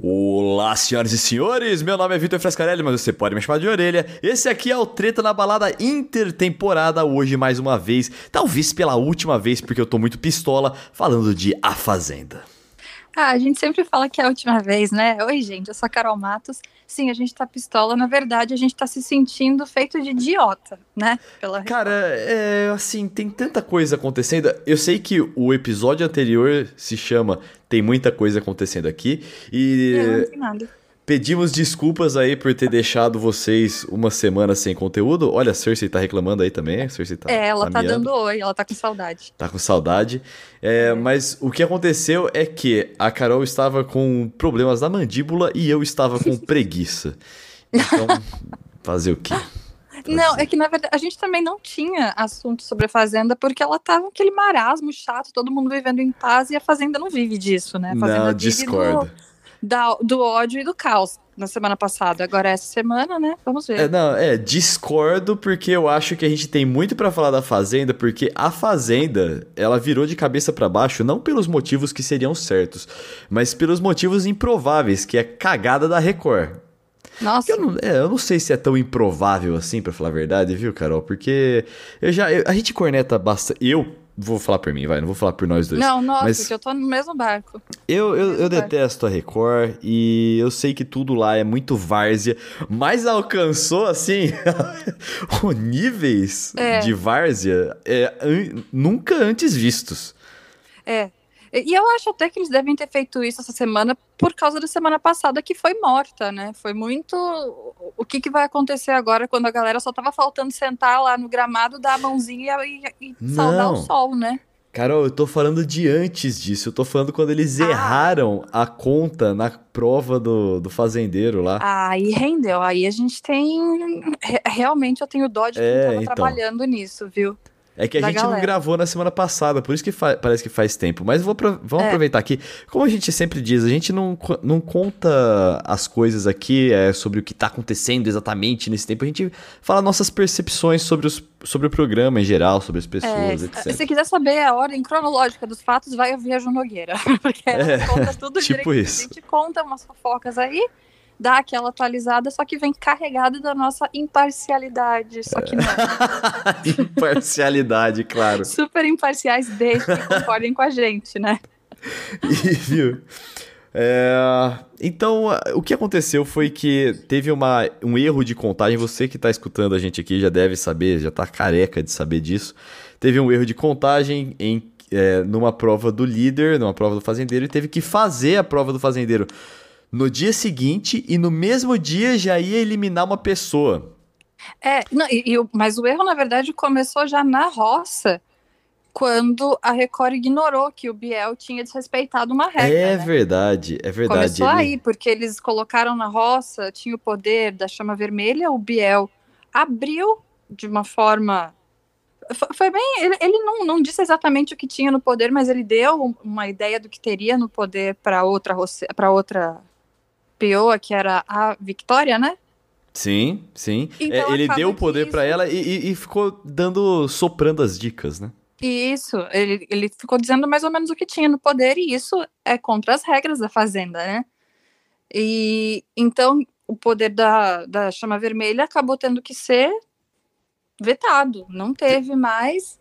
Olá, senhoras e senhores, meu nome é Vitor Frescarelli, mas você pode me chamar de orelha. Esse aqui é o Treta na Balada Intertemporada, hoje mais uma vez, talvez pela última vez, porque eu tô muito pistola, falando de A Fazenda. Ah, a gente sempre fala que é a última vez, né? Oi, gente, eu sou a Carol Matos. Sim, a gente tá pistola. Na verdade, a gente tá se sentindo feito de idiota, né? Pela Cara, é assim, tem tanta coisa acontecendo. Eu sei que o episódio anterior se chama Tem Muita Coisa Acontecendo Aqui. E. Eu não sei nada. Pedimos desculpas aí por ter deixado vocês uma semana sem conteúdo. Olha, a Cersei tá reclamando aí também. A Cersei tá. É, ela tá, tá dando oi, ela tá com saudade. Tá com saudade. É, é. Mas o que aconteceu é que a Carol estava com problemas na mandíbula e eu estava com preguiça. Então, fazer o quê? Não, é que na verdade a gente também não tinha assunto sobre a Fazenda porque ela tava aquele marasmo chato, todo mundo vivendo em paz e a Fazenda não vive disso, né? A Fazenda não, discorda. Do da, do ódio e do caos na semana passada. Agora essa semana, né? Vamos ver. É, não, é, discordo porque eu acho que a gente tem muito para falar da Fazenda, porque a Fazenda, ela virou de cabeça para baixo não pelos motivos que seriam certos, mas pelos motivos improváveis, que é cagada da Record. Nossa. Eu não, é, eu não sei se é tão improvável assim, para falar a verdade, viu, Carol? Porque eu já eu, a gente corneta bastante, eu Vou falar por mim, vai, não vou falar por nós dois. Não, nossa, mas porque eu tô no mesmo barco. Eu, eu, eu detesto a Record e eu sei que tudo lá é muito várzea, mas alcançou, assim, níveis é. de várzea é, an nunca antes vistos. É, e eu acho até que eles devem ter feito isso essa semana por causa da semana passada que foi morta, né? Foi muito. O que, que vai acontecer agora quando a galera só tava faltando sentar lá no gramado, dar a mãozinha e, e saudar o sol, né? Carol, eu tô falando de antes disso. Eu tô falando quando eles ah. erraram a conta na prova do, do fazendeiro lá. Aí rendeu. Aí a gente tem. Realmente eu tenho dó de quem é, tava então. trabalhando nisso, viu? É que a gente galera. não gravou na semana passada, por isso que parece que faz tempo. Mas vou vamos é. aproveitar aqui. Como a gente sempre diz, a gente não, não conta as coisas aqui é, sobre o que está acontecendo exatamente nesse tempo. A gente fala nossas percepções sobre, os, sobre o programa em geral, sobre as pessoas, é, etc. Se quiser saber a ordem cronológica dos fatos, vai ouvir a Ju Nogueira. Porque ela é, conta tudo tipo direito. Isso. A gente conta umas fofocas aí dá aquela atualizada, só que vem carregado da nossa imparcialidade. Só que não. imparcialidade, claro. Super imparciais desde que concordem com a gente, né? E, viu? É, então, o que aconteceu foi que teve uma, um erro de contagem. Você que está escutando a gente aqui já deve saber, já está careca de saber disso. Teve um erro de contagem em, é, numa prova do líder, numa prova do fazendeiro, e teve que fazer a prova do fazendeiro no dia seguinte e no mesmo dia já ia eliminar uma pessoa. É, não, e, e, mas o erro, na verdade, começou já na roça, quando a Record ignorou que o Biel tinha desrespeitado uma regra. É né? verdade, é verdade. Começou ele... aí, porque eles colocaram na roça, tinha o poder da chama vermelha, o Biel abriu de uma forma. Foi bem. Ele, ele não, não disse exatamente o que tinha no poder, mas ele deu uma ideia do que teria no poder para outra, para outra Peoa, que era a Victoria, né? Sim, sim. Então, é, ele deu o poder para ela e, e, e, ficou dando, soprando as dicas, né? Isso, ele, ele ficou dizendo mais ou menos o que tinha no poder, e isso é contra as regras da Fazenda, né? E então o poder da, da chama vermelha acabou tendo que ser vetado, não teve mais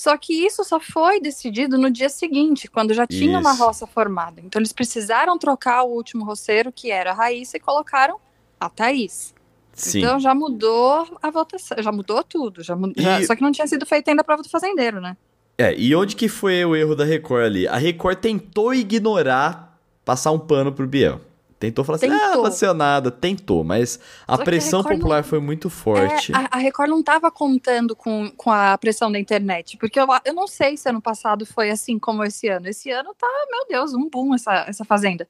só que isso só foi decidido no dia seguinte, quando já tinha isso. uma roça formada. Então eles precisaram trocar o último roceiro, que era a Raíssa, e colocaram a Thaís. Sim. Então já mudou a votação, já mudou tudo. Já, mud... E... já... Só que não tinha sido feita ainda a prova do fazendeiro, né? É, e onde que foi o erro da Record ali? A Record tentou ignorar, passar um pano pro Biel. Tentou falar tentou. assim, ah, nada. Tentou, mas a Só pressão a popular não... foi muito forte. É, a, a, Record não estava contando com, com a pressão da internet, porque eu, eu não sei se ano passado foi assim como esse ano. Esse ano tá, meu Deus, um boom essa, essa fazenda.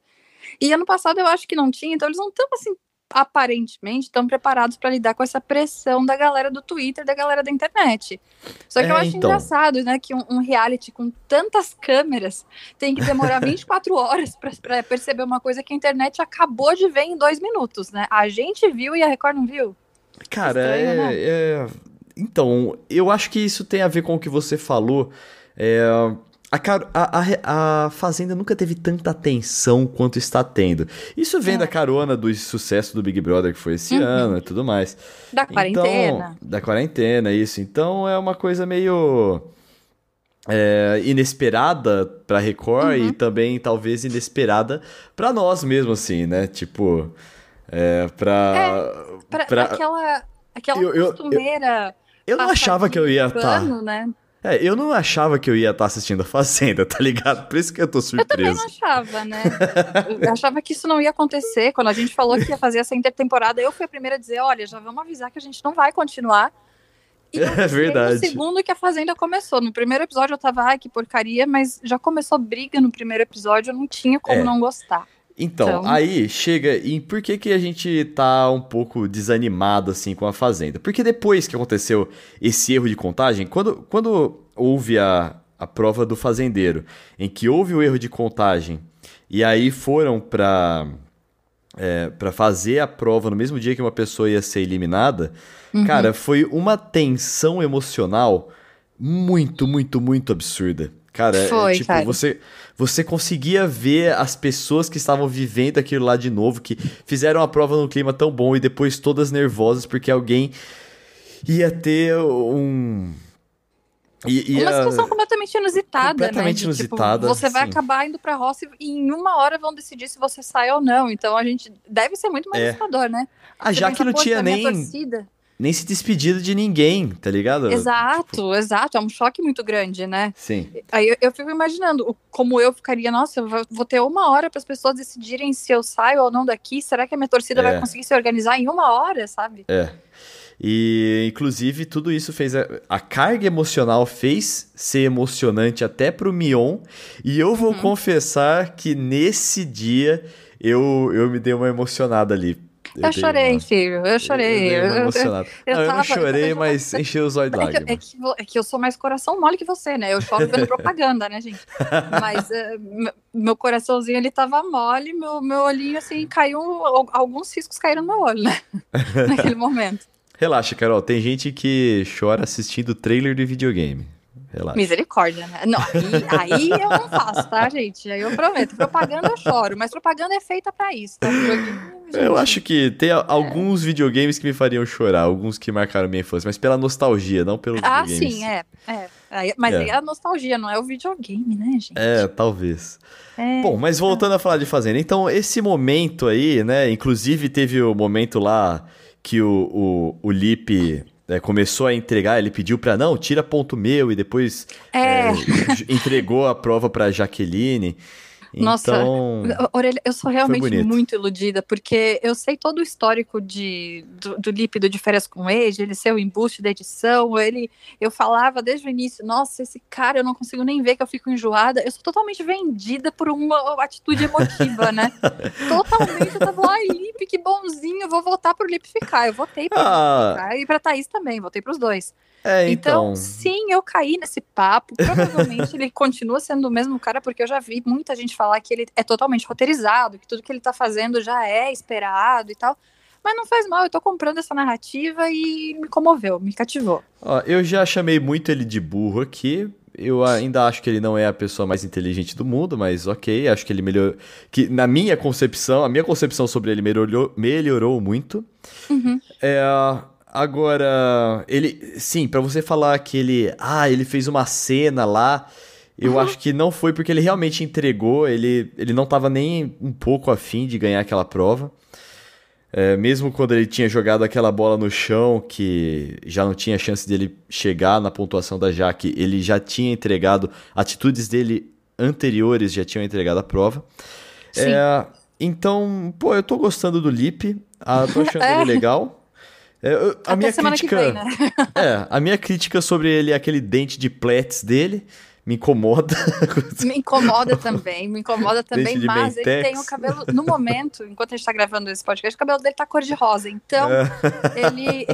E ano passado eu acho que não tinha, então eles não estão assim aparentemente estão preparados para lidar com essa pressão da galera do Twitter, da galera da internet. Só que é, eu acho então. engraçado, né, que um, um, reality com tantas câmeras tem que demorar 24 horas para perceber uma coisa que a internet acabou de ver em dois minutos, né? A gente viu e a Record não viu. Cara, Estranho, é, né? é... Então, eu acho que isso tem a ver com o que você falou. É a, a, a, a, Fazenda nunca teve tanta atenção quanto está tendo. Isso vem é. da carona do sucesso do Big Brother que foi esse uhum. ano e tudo mais. Da quarentena. Então, da quarentena, isso. Então é uma coisa meio é, inesperada para Record uhum. e também talvez inesperada para nós mesmo, assim, né? Tipo, é, pra, é, pra, pra... aquela, aquela eu, costumeira. Eu, eu, eu não achava que eu ia estar. Tá... Né? É, eu não achava que eu ia estar tá assistindo a Fazenda, tá ligado? Por isso que eu tô surpreso. Eu também não achava, né? eu achava que isso não ia acontecer. Quando a gente falou que ia fazer essa intertemporada, eu fui a primeira a dizer: olha, já vamos avisar que a gente não vai continuar. E é verdade. No segundo que a Fazenda começou. No primeiro episódio eu tava, ai, que porcaria, mas já começou briga no primeiro episódio, eu não tinha como é. não gostar. Então, então, aí chega e por que que a gente tá um pouco desanimado assim com a Fazenda? Porque depois que aconteceu esse erro de contagem, quando, quando houve a, a prova do fazendeiro, em que houve o erro de contagem e aí foram para é, para fazer a prova no mesmo dia que uma pessoa ia ser eliminada, uhum. cara, foi uma tensão emocional muito, muito, muito absurda. Cara, é, foi, é, tipo, cara. você você conseguia ver as pessoas que estavam vivendo aquilo lá de novo, que fizeram a prova num clima tão bom e depois todas nervosas porque alguém ia ter um ia... Uma situação completamente inusitada, né? completamente né? inusitada. tipo, você vai acabar indo pra roça e em uma hora vão decidir se você sai ou não. Então a gente deve ser muito mais é. assustador, né? Ah, já que não tinha nem nem se despedido de ninguém, tá ligado? Exato, tipo... exato. É um choque muito grande, né? Sim. Aí eu, eu fico imaginando como eu ficaria, nossa, eu vou ter uma hora para as pessoas decidirem se eu saio ou não daqui. Será que a minha torcida é. vai conseguir se organizar em uma hora, sabe? É. E, inclusive, tudo isso fez. A, a, carga emocional fez ser emocionante até pro Mion. E eu vou uhum. confessar que nesse dia eu, eu me dei uma emocionada ali. Eu, eu chorei, uma... filho. Eu chorei. Eu, eu, eu, eu, não, não chorei, mas encheu os olhos de lágrimas. É que, é que eu sou mais coração mole que você, né? Eu choro vendo propaganda, né, gente? Mas uh, meu coraçãozinho, ele tava mole, meu, meu olhinho, assim, caiu... Alguns riscos caíram no meu olho, né? Naquele momento. Relaxa, Carol. Tem gente que chora assistindo trailer de videogame. Relaxa. Misericórdia, né? Não, aí, aí eu não faço, tá, gente? Aí eu prometo. Propaganda eu choro, mas propaganda é feita para isso, tá? Eu acho que tem alguns é. videogames que me fariam chorar, alguns que marcaram minha infância, mas pela nostalgia, não pelo Ah, sim, é. é. Mas é. é a nostalgia, não é o videogame, né, gente? É, talvez. É, Bom, mas voltando a falar de Fazenda, então esse momento aí, né? Inclusive teve o momento lá que o, o, o Lipe é, começou a entregar, ele pediu para não, tira ponto meu e depois é. É, entregou a prova para Jaqueline. Nossa, então, Orelha, eu sou realmente muito iludida, porque eu sei todo o histórico de, do, do lípido de férias com Age, ele ser o embuste da edição, ele, eu falava desde o início, nossa, esse cara eu não consigo nem ver que eu fico enjoada, eu sou totalmente vendida por uma atitude emotiva, né? totalmente, eu tava, ai, Lip, que bonzinho, eu vou voltar pro Lip ficar, eu votei pra ah. ficar, e pra Thaís também, votei pros dois. É, então... então... sim, eu caí nesse papo. Provavelmente ele continua sendo o mesmo cara, porque eu já vi muita gente falar que ele é totalmente roteirizado, que tudo que ele tá fazendo já é esperado e tal. Mas não faz mal, eu tô comprando essa narrativa e me comoveu, me cativou. Ó, eu já chamei muito ele de burro aqui. Eu ainda acho que ele não é a pessoa mais inteligente do mundo, mas ok, acho que ele melhorou. Que na minha concepção, a minha concepção sobre ele melhorou, melhorou muito. Uhum. É, Agora, ele. Sim, para você falar que ele. Ah, ele fez uma cena lá. Eu uhum. acho que não foi porque ele realmente entregou, ele, ele não estava nem um pouco afim de ganhar aquela prova. É, mesmo quando ele tinha jogado aquela bola no chão, que já não tinha chance dele chegar na pontuação da Jaque, ele já tinha entregado, atitudes dele anteriores já tinham entregado a prova. É, então, pô, eu tô gostando do Lip, ah, tô achando é. ele legal. É, a minha crítica, vem, né? é, a minha crítica sobre ele é aquele dente de plets dele me incomoda. Me incomoda também, me incomoda também, mas Mentex. ele tem o cabelo, no momento, enquanto a gente tá gravando esse podcast, o cabelo dele tá cor de rosa, então é. ele...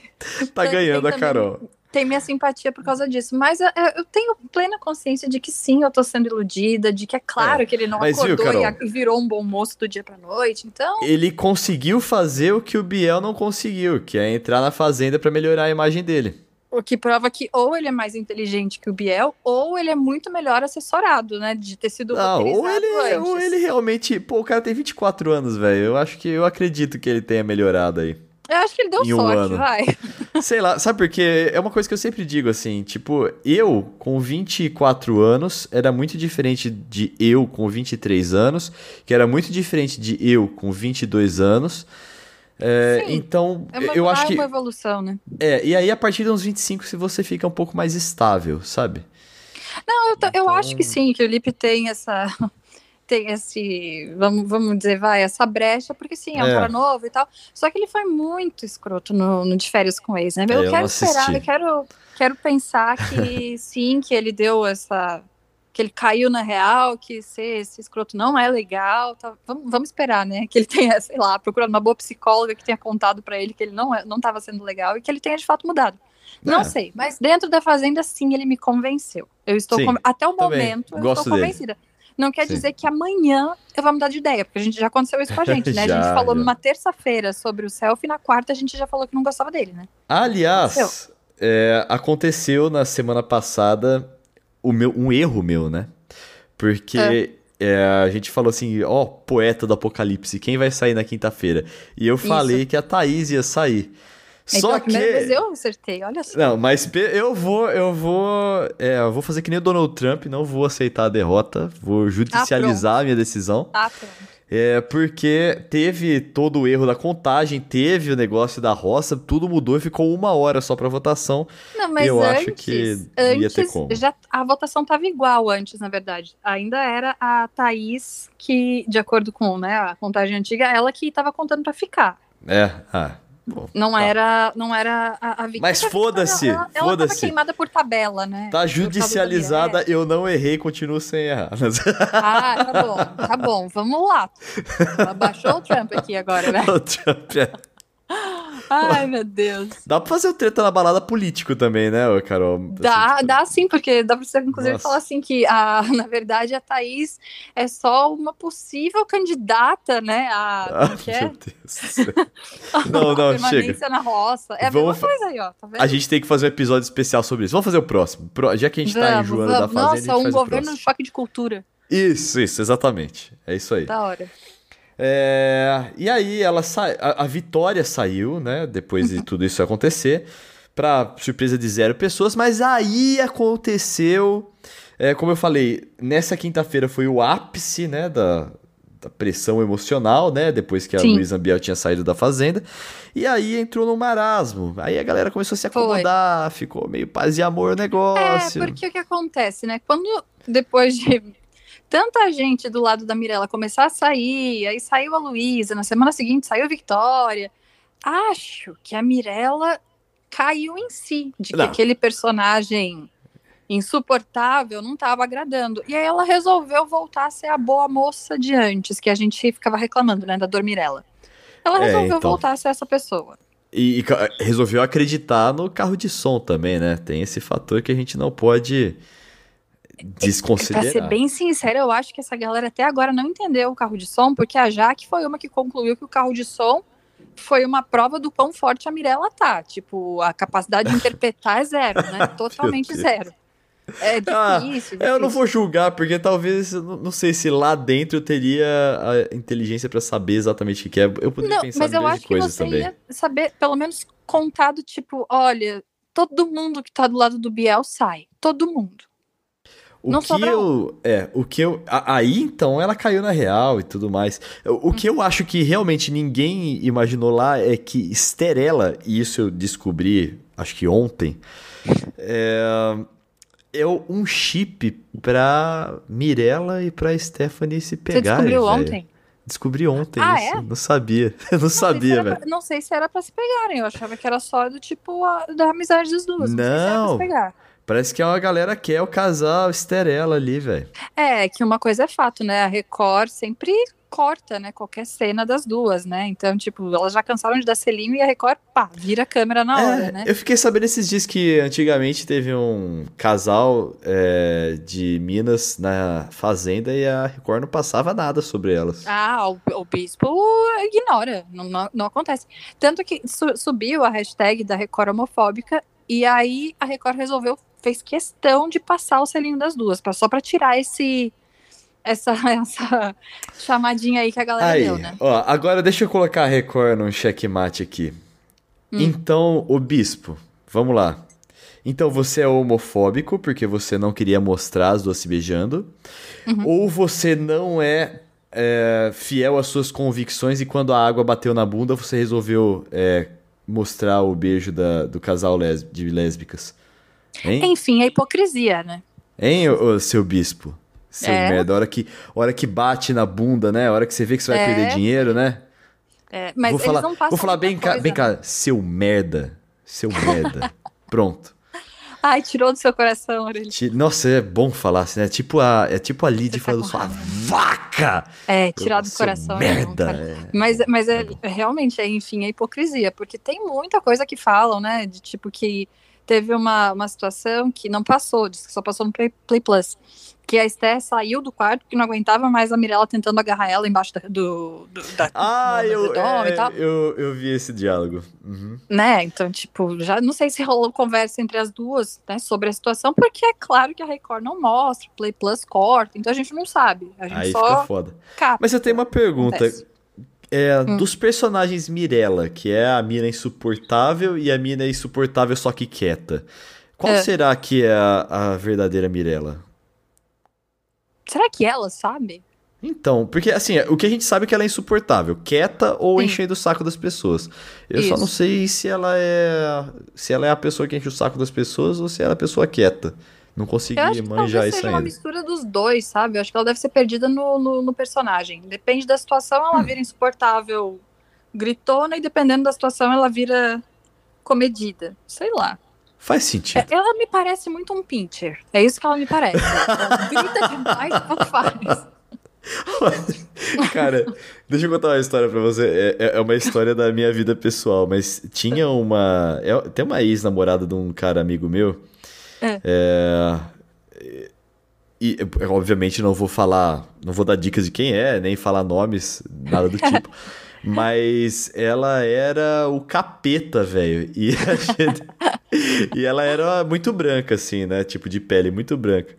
tá ganhando a Carol tem minha simpatia por causa disso. Mas eu, eu, tenho plena consciência de que sim, eu tô sendo iludida, de que é claro é, que ele não acordou viu, e virou um bom moço do dia pra noite, então... Ele conseguiu fazer o que o Biel não conseguiu, que é entrar na Fazenda para melhorar a imagem dele. O que prova que ou ele é mais inteligente que o Biel, ou ele é muito melhor assessorado, né? De ter sido Não, ou ele, antes. ou ele realmente. Pô, o cara tem 24 anos, velho. Eu acho que eu acredito que ele tenha melhorado aí. Eu acho que ele deu um sorte, ano. vai. Sei lá, sabe por quê? É uma coisa que eu sempre digo assim, tipo, eu com 24 anos era muito diferente de eu com 23 anos, que era muito diferente de eu com 22 anos. É, Sim, então, É uma, eu acho que. uma evolução, né? É, e aí a partir de uns 25 se você fica um pouco mais estável, sabe? Não, eu, tô- eu Então- acho que sim, que o Lipe tem essa. Tem esse. Vamos, vamos dizer, vai, essa brecha, porque sim, é um É. cara novo e tal. Só que ele foi muito escroto no, no de férias com ex, né? É, Eu eu quero esperar, eu quero, quero pensar que sim, que ele deu essa. Que ele caiu na real, que ser esse escroto não é legal. tá? Vamos, vamos esperar, né? Que ele tenha, sei lá, procurado uma boa psicóloga que tenha contado pra ele que ele não, é- não tava sendo legal e que ele tenha de fato mudado. Não É. sei, mas dentro da Fazenda, sim, ele me convenceu. Eu estou Sim, conven- até o momento eu estou dele. Não quer Sim. dizer que amanhã eu vou mudar de ideia, porque a gente já aconteceu isso com a gente, né? a Já, gente falou já. numa terça-feira sobre o selfie, na quarta a gente já falou que não gostava dele, né? Aliás, é, aconteceu na semana passada o meu, um erro meu, né? Porque é, a gente falou assim, ó, poeta do apocalipse, quem vai sair na quinta-feira? E eu falei que a Thaís ia sair. Então Só a primeira vez que. eu acertei, olha só. Não, mas eu vou, eu vou, é, eu vou fazer que nem o Donald Trump, não vou aceitar a derrota, vou judicializar a minha decisão. Ah, pronto. É porque teve todo o erro da contagem, teve o negócio da roça, tudo mudou e ficou uma hora só pra votação. Não, mas Eu antes, acho que antes ia ter como. já a votação estava igual antes, na verdade. Ainda era a Thaís que, de acordo com né, a contagem antiga, ela que estava contando para ficar. É, ah, bom, Não tá. era, não era a, a Vicky. Mas foda-se, Ela, ela queimada por tabela, né? Tá judicializada, eu não errei, continuo sem errar. Ah, tá bom, tá bom, vamos lá. Abaixou o Trump aqui agora, né? O Trump é- Ai, meu Deus. Dá pra fazer o treta na balada político também, né, Carol? Dá, Assim, tipo, dá sim, porque dá pra você, inclusive, Nossa. falar assim que, a, na verdade, a Thaís é só uma possível candidata, né? A, Ah, que é? meu Deus do céu. Não, não, a permanência chega. na roça. É a Vamos mesma coisa aí, ó. Tá? A gente tem que fazer um episódio especial sobre isso. Vamos fazer o próximo. Já que a gente tá Vamos, enjoando da vamos. fazenda, a Nossa, um governo choque de cultura. Isso, isso, exatamente. É isso aí. Da hora. É, e aí ela sa... a, a Vitória saiu, né? Depois de tudo isso acontecer, pra surpresa de zero pessoas, mas aí aconteceu. é, como eu falei, nessa quinta-feira foi o ápice, né? Da, da pressão emocional, né? Depois que a Sim. Luísa Ambiel tinha saído da fazenda. E aí entrou no marasmo. Aí a galera começou a se Foi. acomodar, ficou meio paz e amor o É, negócio. porque o que acontece, né? Quando depois de tanta gente do lado da Mirella começar a sair, aí saiu a Luísa, na semana seguinte saiu a Vitória. Acho que a Mirella caiu em si, de que Não. aquele personagem insuportável não estava agradando. E aí ela resolveu voltar a ser a boa moça de antes, que a gente ficava reclamando, né, da Dor Mirella. Ela É, resolveu então. voltar a ser essa pessoa. E, e resolveu acreditar no carro de som também, né? Tem esse fator que a gente não pode Pra desconsiderar. ser bem sincera, eu acho que essa galera até agora não entendeu o carro de som, porque a Jaque foi uma que concluiu que o carro de som foi uma prova do quão forte a Mirella tá. Tipo, a capacidade de interpretar é zero, né? Totalmente zero. É Ah, difícil. Eu não difícil. vou julgar, porque talvez, não sei se lá dentro eu teria a inteligência pra saber exatamente o que é. Eu poderia Não, pensar mas eu acho que coisas você também. ia saber, pelo menos, contado, tipo, olha, todo mundo que tá do lado do Biel sai. Todo mundo. O Não que eu. É, o que eu. a- Aí então ela caiu na real e tudo mais. O, o que Uhum. eu acho que realmente ninguém imaginou lá é que Esterela, e isso eu descobri, acho que ontem, é, é um chip pra Mirella e pra Stephanie se Você pegarem. descobriu velho. ontem? Descobri ontem Ah, isso. é? Não sabia. Eu não, Não sabia, velho. não sei se era pra se pegarem. Eu achava que era só do tipo a- da amizade das duas. Não, sei se era pra Não. Parece que é uma galera que é o casal Esterela ali, velho. É, que uma coisa é fato, né? A Record sempre corta, né? Qualquer cena das duas, né? Então, tipo, elas já cansaram de dar selinho e a Record, pá, vira a câmera na hora, É, né? Eu fiquei sabendo esses dias que antigamente teve um casal é, de Minas na fazenda e a Record não passava nada sobre elas. Ah, o, o bispo ignora, não, não, não acontece. Tanto que su- subiu a hashtag da Record homofóbica E aí a Record resolveu, fez questão de passar o selinho das duas, só para tirar esse essa, essa chamadinha aí que a galera Aí, deu, né? ó, agora deixa eu colocar a Record num checkmate aqui. Hum. Então, o bispo, vamos lá. Então você é homofóbico porque você não queria mostrar as duas se beijando, Uhum. ou você não é, é, fiel às suas convicções e quando a água bateu na bunda você resolveu é, mostrar o beijo da- do casal de lésbicas. Hein? Enfim, a hipocrisia, né? Hein, ô, ô, seu bispo? Seu É. merda, a hora que, a hora que bate na bunda, né? A hora que você vê que você vai É. perder dinheiro, né? É, mas vou eles falar, não passam vou falar bem cá, bem né? cá, seu merda, seu merda. Pronto. Ai, tirou do seu coração, Aurelia. Ti- Nossa, é bom falar assim, né? Tipo a, é tipo a Lid tá falando sua vaca. É, tirar do coração. é bom, Merda. é. Mas, mas é, É realmente, é, enfim, é hipocrisia, porque tem muita coisa que falam, né? De tipo que teve uma, uma situação que não passou, diz que só passou no Play, Play Plus. Que a Esté saiu do quarto porque não aguentava mais a Mirella tentando agarrar ela embaixo da, do, do, da, Ah, do eu, é, e tal. eu, eu vi esse diálogo. Uhum. Né? Então, tipo, já não sei se rolou conversa entre as duas, né, sobre a situação, porque é claro que a Record não mostra, o Play Plus corta, então a gente não sabe. A gente Aí só fica foda. capta. Mas eu tenho uma pergunta. Acontece. É, Hum. Dos personagens Mirella, que é a mina insuportável e a mina insuportável só que quieta. Qual É. será que é a, a verdadeira Mirella? Será que ela sabe? Então, porque assim, o que a gente sabe é que ela é insuportável, quieta ou Sim. enchendo o saco das pessoas. Eu só Isso. não sei se ela é se ela é a pessoa que enche o saco das pessoas ou se ela é a pessoa quieta. Não consegui Eu acho que manjar isso seja uma mistura dos dois, sabe? Eu acho que ela deve ser perdida no, no, no personagem. Depende da situação, ela Hum. vira insuportável, gritona, e dependendo da situação, ela vira comedida. Sei lá. Faz sentido. É, Ela me parece muito um pincher. É isso que ela me parece. Ela grita demais e não faz. Cara, deixa eu contar uma história pra você. É, é uma história da minha vida pessoal, mas tinha uma. é- tem uma ex-namorada de um cara amigo meu. É. É, E, eu, obviamente não vou falar. Não vou dar dicas de quem é, nem falar nomes, nada do tipo. Mas ela era o capeta, velho. E, gente- e ela era muito branca, assim, né? Tipo, de pele muito branca.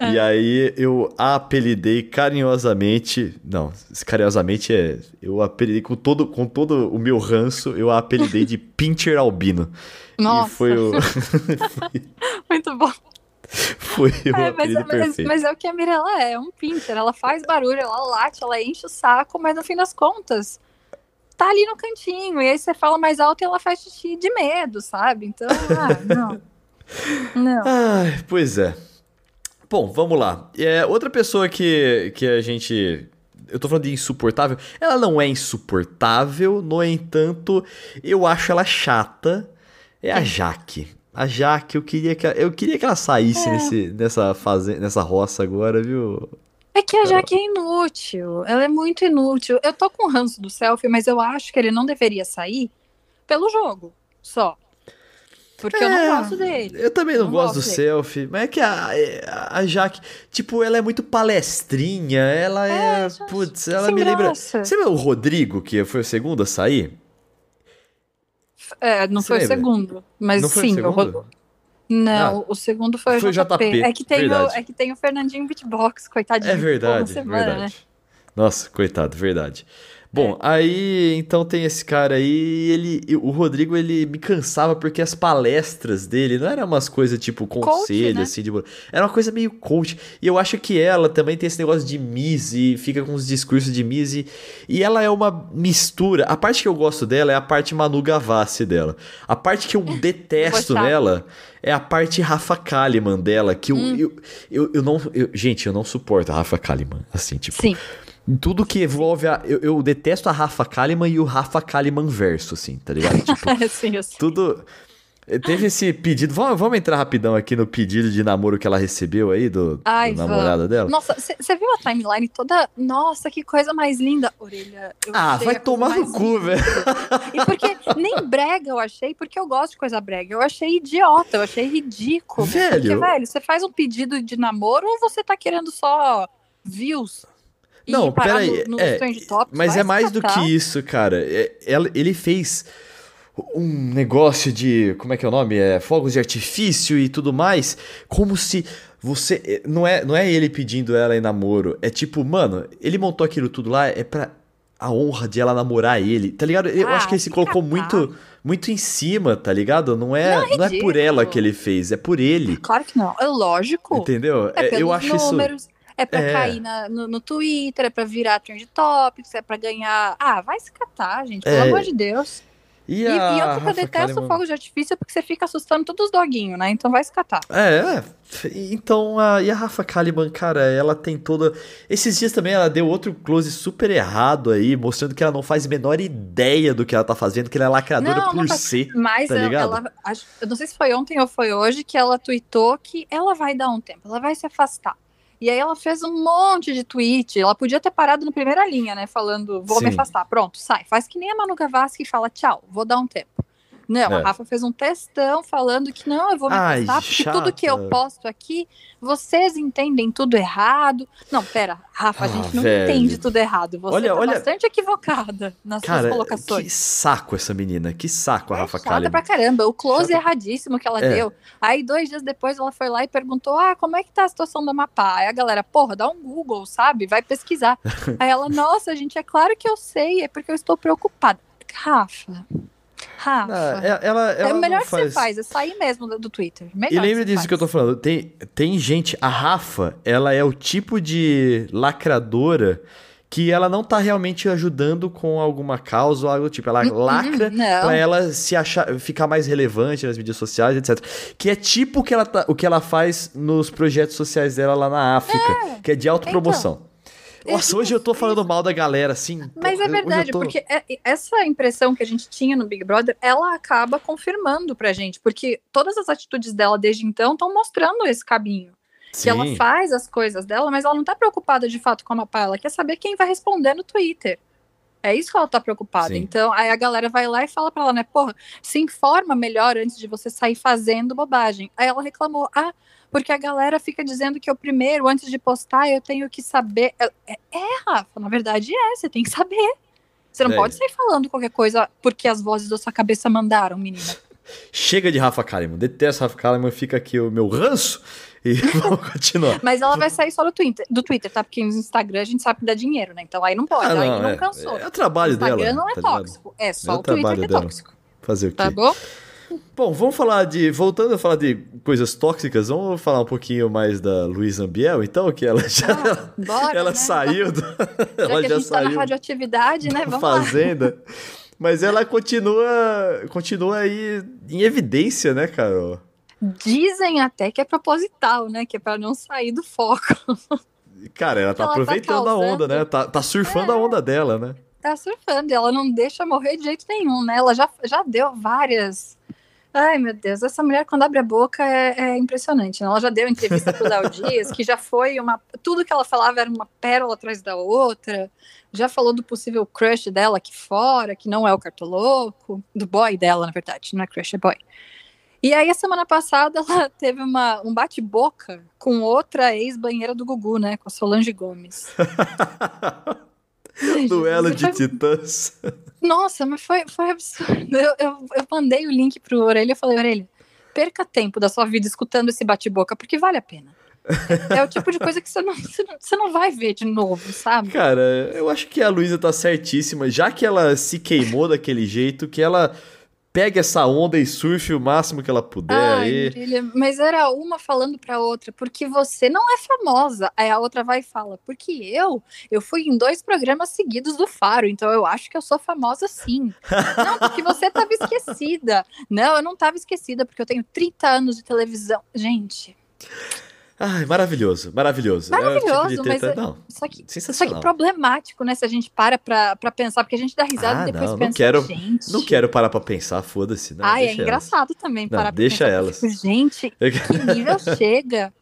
E aí eu a apelidei carinhosamente. Não, carinhosamente é. Eu apelidei com todo, com todo o meu ranço, eu a apelidei de Pincher Albino. Nossa, E foi o, muito bom. foi o É, mas, apelido mas- mas é o que a Mirella é, é um pincher. Ela faz barulho, ela late, ela enche o saco, mas no fim das contas, tá ali no cantinho. E aí você fala mais alto e ela faz xixi de medo, sabe? Então, ah, não. Não. Ai, pois é. Bom, vamos lá. É, outra pessoa que, que a gente. Eu tô falando de insuportável. Ela não é insuportável, no entanto, eu acho ela chata. É a Jaque. A Jaque, eu queria que, ela- eu queria que ela saísse É. nesse, nessa, faze, nessa roça agora, viu? É que a Jaque é inútil. Ela é muito inútil. Eu tô com o ranço do selfie, mas eu acho que ele não deveria sair pelo jogo só. Porque eu É, não gosto dele. Eu também não, Não gosto do gosto dele. selfie, mas é que a, a Jaque, tipo, ela é muito palestrinha, ela é. eu acho putz, ela me lembra. graça. Você viu o Rodrigo, que foi o segundo a sair? É, não Você foi o lembra? segundo. Mas Não foi o sim, segundo? Não, o segundo foi, Foi o o JP. JP, É que tem, o, é que tem o Fernandinho Beatbox, coitadinho. É verdade, semana, verdade. né? Nossa, coitado, verdade. Bom, É. aí então tem esse cara aí, ele, o Rodrigo ele me cansava porque as palestras dele não eram umas coisas tipo conselho né? assim, de, era uma coisa meio coach. E eu acho que ela também tem esse negócio de Miss e fica com os discursos de Miss e, ela é uma mistura. A parte que eu gosto dela é a parte Manu Gavassi dela. A parte que eu detesto nela é a parte Rafa Kalimann dela, que eu, Hum. eu, eu, eu não. eu- gente, eu não suporto a Rafa Kalimann. Assim, tipo. Sim. Tudo que envolve a. Eu, eu detesto a Rafa Kalimann e o Rafa Kalimann verso, assim, tá ligado? Tipo, Sim, eu sei. tudo. Teve esse pedido. Vamos, vamos entrar rapidão aqui no pedido de namoro que ela recebeu aí do, Ai, do namorado dela? Nossa, você viu a timeline toda? Nossa, que coisa mais linda. Orelha. Ah, vai tomar no cu, velho. E porque nem brega eu achei, porque eu gosto de coisa brega. Eu achei idiota, eu achei ridículo. Velho. Porque, velho, você faz um pedido de namoro ou você tá querendo só views? Não, peraí, No, no é, Topics? Mas é mais do que isso, cara. É- ele fez um negócio de. Como é que é o nome? É, fogos de artifício e tudo mais. Como se você. Eh, não é, não é ele pedindo ela em namoro. É tipo, mano, ele montou aquilo tudo lá, é pra a honra de ela namorar ele, tá ligado? Eu Ah, acho que ele se colocou tá. muito muito em cima, tá ligado? Não é, Não, não, é é por ela que ele fez, é por ele. Claro que não. É lógico. Entendeu? É É, eu acho isso. É pra É. cair na- no, no Twitter, é pra virar trend topics, é pra ganhar. Ah, vai se catar, gente, pelo É. amor de Deus. E, E, e a outra que eu detesto Kalimann- fogo de artifício porque você fica assustando todos os doguinhos, né? Então vai se catar. É, é. Então, a, e a Rafa Kalimann, cara, ela tem toda. Esses dias também ela deu outro close super errado aí, mostrando que ela não faz a menor ideia do que ela tá fazendo, que ela é lacradora Não, por não. Mas Tá ela, eu não sei se foi ontem ou foi hoje que ela tweetou que ela vai dar um tempo, ela vai se afastar. E aí ela fez um monte de tweet. Ela podia ter parado na primeira linha, né? Falando, vou me Sim. afastar. Pronto, sai. Faz que nem a Manu Gavassi que fala, tchau, vou dar um tempo. Não, É. a Rafa fez um textão falando que não, eu vou me Ai, afastar, porque tudo que eu chata. posto aqui, vocês entendem tudo errado. Não, pera, Rafa, a Ah, gente não velho. entende tudo errado. Você Olha, tá olha- bastante equivocada nas Cara, suas que colocações. saco essa menina, que saco a É Rafa chata Kalimann. pra caramba. O close Chata. erradíssimo que ela É. deu. Aí, dois dias depois, ela foi lá e perguntou: Ah, como é que tá a situação do Amapá? Aí a galera, porra, dá um Google, sabe? Vai pesquisar. Aí ela, nossa, gente, é claro que eu sei, é porque eu estou preocupada. Rafa. Rafa. Ah, é- ela, ela é o melhor que você faz, é sair mesmo do, do Twitter. Melhor E lembre você disso faz. que eu tô falando. Tem, tem gente. A Rafa, ela é o tipo de lacradora que ela não tá realmente ajudando com alguma causa ou algo do tipo. Ela lacra Hum, não. pra ela se achar, ficar mais relevante nas mídias sociais, etc. Que é tipo o que ela, tá- o que ela faz nos projetos sociais dela lá na África, que é de autopromoção. Nossa, hoje eu tô falando mal da galera, assim. Mas é verdade, tô- porque é- essa impressão que a gente tinha no Big Brother, ela acaba confirmando pra gente, porque todas as atitudes dela desde então estão mostrando esse caminho. Que ela Sim. faz as coisas dela, mas ela não tá preocupada de fato com a Mapa, ela quer saber quem vai responder no Twitter. É isso que ela tá preocupada. Sim. Então, aí a galera vai lá e fala pra ela, né, porra, se informa melhor antes de você sair fazendo bobagem. Aí ela reclamou, ah, porque a galera fica dizendo que eu primeiro, antes de postar, eu tenho que saber. É, é, é, Rafa, na verdade é, você tem que saber. Você não É. pode sair falando qualquer coisa porque as vozes da sua cabeça mandaram, menina. Chega de Rafa Kalimann. Detesto Rafa Kalimann, fica aqui o meu ranço. E vamos continuar. Mas ela vai sair só do Twitter, do Twitter, tá? Porque no Instagram a gente sabe que dá dinheiro, né? Então aí não pode, Ah, aí não, não é, cansou. é o trabalho o Instagram dela. não é tá ligado? tóxico, é só É o o Twitter que é dela. tóxico, Fazer o quê? tá bom? Bom, vamos falar de. Voltando a falar de coisas tóxicas, vamos falar um pouquinho mais da Luísa Ambiel, então, que ela já. Ah, bora, ela né? saiu. Do, Já ela que a já gente tá na saiu radioatividade, né? da Vamos lá. fazenda. Mas ela continua. Continua aí em evidência, né, Carol? Dizem até que é proposital, né? Que é pra não sair do foco. Cara, ela tá Ela tá aproveitando a onda. É. né? Tá, tá surfando a onda dela, né? Tá surfando, e ela não deixa morrer de jeito nenhum, né? Ela já, já deu várias. Ai, meu Deus, essa mulher, quando abre a boca, é, é impressionante. né? Ela já deu entrevista pro Léo Dias, que já foi uma. Tudo que ela falava era uma pérola atrás da outra. Já falou do possível crush dela aqui fora, que não é o cartoloco. Do boy dela, na verdade, não é crush, é boy. E aí, a semana passada, ela teve uma, um bate-boca com outra ex-banheira do Gugu, né? Com a Solange Gomes. Duelo de foi titãs. nossa, mas foi, foi absurdo. Eu, eu, eu mandei o link pro Orelha e falei, Orelha, perca tempo da sua vida escutando esse bate-boca, porque vale a pena. É o tipo de coisa que você não, você não, você não vai ver de novo, sabe? Cara, eu acho que a Luísa tá certíssima. Já que ela se queimou daquele jeito, que ela pegue essa onda e surfe o máximo que ela puder Ai, aí. Mas era uma falando pra outra, porque você não é famosa. Aí a outra vai e fala, porque eu, eu fui em dois programas seguidos do Faro, então eu acho que eu sou famosa sim. não, porque você tava esquecida. Não, eu não tava esquecida, porque eu tenho 30 anos de televisão. Gente, Ai, maravilhoso, maravilhoso. É tipo Maravilhoso, mas treta- é- Não, Só que, só que problemático, né? Se a gente para pra, pra pensar, porque a gente dá risada Ah, e depois não, não pensa, quero- gente. Não quero parar pra pensar, foda-se. Não, Ai, é deixa elas. engraçado também Não, parar pra deixa pensar. elas. Tipo, gente, que nível chega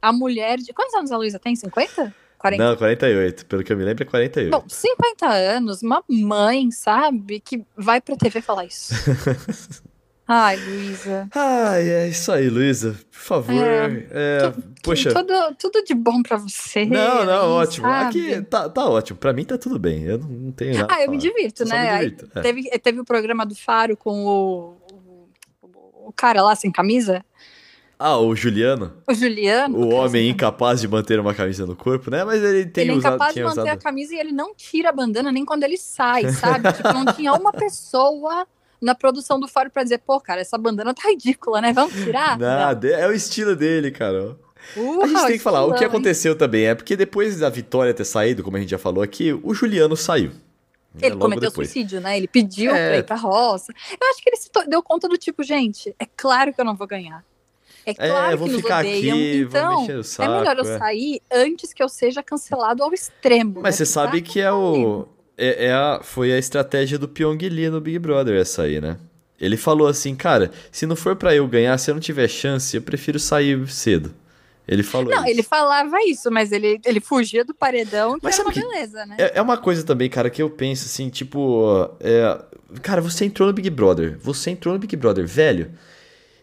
a mulher de. Quantos anos a Luísa tem? 50? 40? Não, 48. Pelo que eu me lembro, é 48. Bom, 50 anos, uma mãe, sabe, que vai pra TV falar isso. Ai, Luísa. Ai, é isso aí, Luísa. Por favor. É, é, tu, poxa. Tudo, tudo de bom pra você. Não, não, ótimo. sabe? Aqui tá, tá ótimo. Pra mim tá tudo bem. Eu não, não tenho nada. Ah, eu me divirto, né? me divirto, é. teve, teve o programa do Faro com o, o, o cara lá sem camisa, Ah, o Juliano, o Juliano. o homem incapaz de manter uma camisa no corpo, né? Mas ele tem ele é usado. incapaz de manter usado... a camisa e ele não tira a bandana nem quando ele sai, sabe? tipo, não tinha uma pessoa na produção do Faro pra dizer, pô, cara, essa bandana tá ridícula, né? Vamos tirar? Nada, é o estilo dele, cara. Não. A gente tem que falar, o que estilão, hein? aconteceu também é porque depois da Vitória ter saído, como a gente já falou aqui, o Juliano saiu. né, Ele cometeu depois. suicídio, né? Ele pediu É. pra ir pra roça. Eu acho que ele se deu conta do tipo, gente, é claro que eu não vou ganhar. É claro É, vou que nos ficar odeiam, aqui, vou então mexer o saco. é melhor eu é. sair antes que eu seja cancelado ao extremo. Mas né? você sabe Tá? que é o. É, é a, foi a estratégia do Pyong Lee no Big Brother essa aí, né? Ele falou assim, cara, se não for pra eu ganhar, se eu não tiver chance, eu prefiro sair cedo. Ele falou Não, isso. ele falava isso, mas ele, ele fugia do paredão, Mas era uma sabe que- beleza, né? É, é uma coisa também, cara, que eu penso assim, tipo. é, cara, você entrou no Big Brother. Você entrou no Big Brother, velho.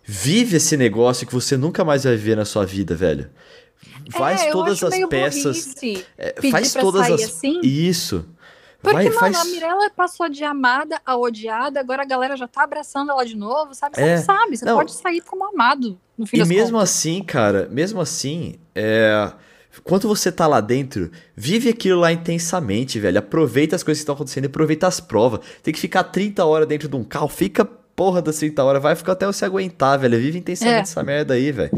Vive esse negócio que você nunca mais vai ver na sua vida, velho. Faz é, todas as peças. é, faz todas as. assim. Isso. Porque, vai, mano, faz... a Mirella passou de amada a odiada, agora a galera já tá abraçando ela de novo, sabe? Você É. não sabe, você Não. pode sair como amado, no fim E mesmo contas. assim, cara, mesmo assim, é. Quando você tá lá dentro, vive aquilo lá intensamente, velho. Aproveita as coisas que estão acontecendo, aproveita as provas. Tem que ficar 30 horas dentro de um carro, fica porra das 30 horas, vai ficar até você aguentar, velho. Vive intensamente É. essa merda aí, velho.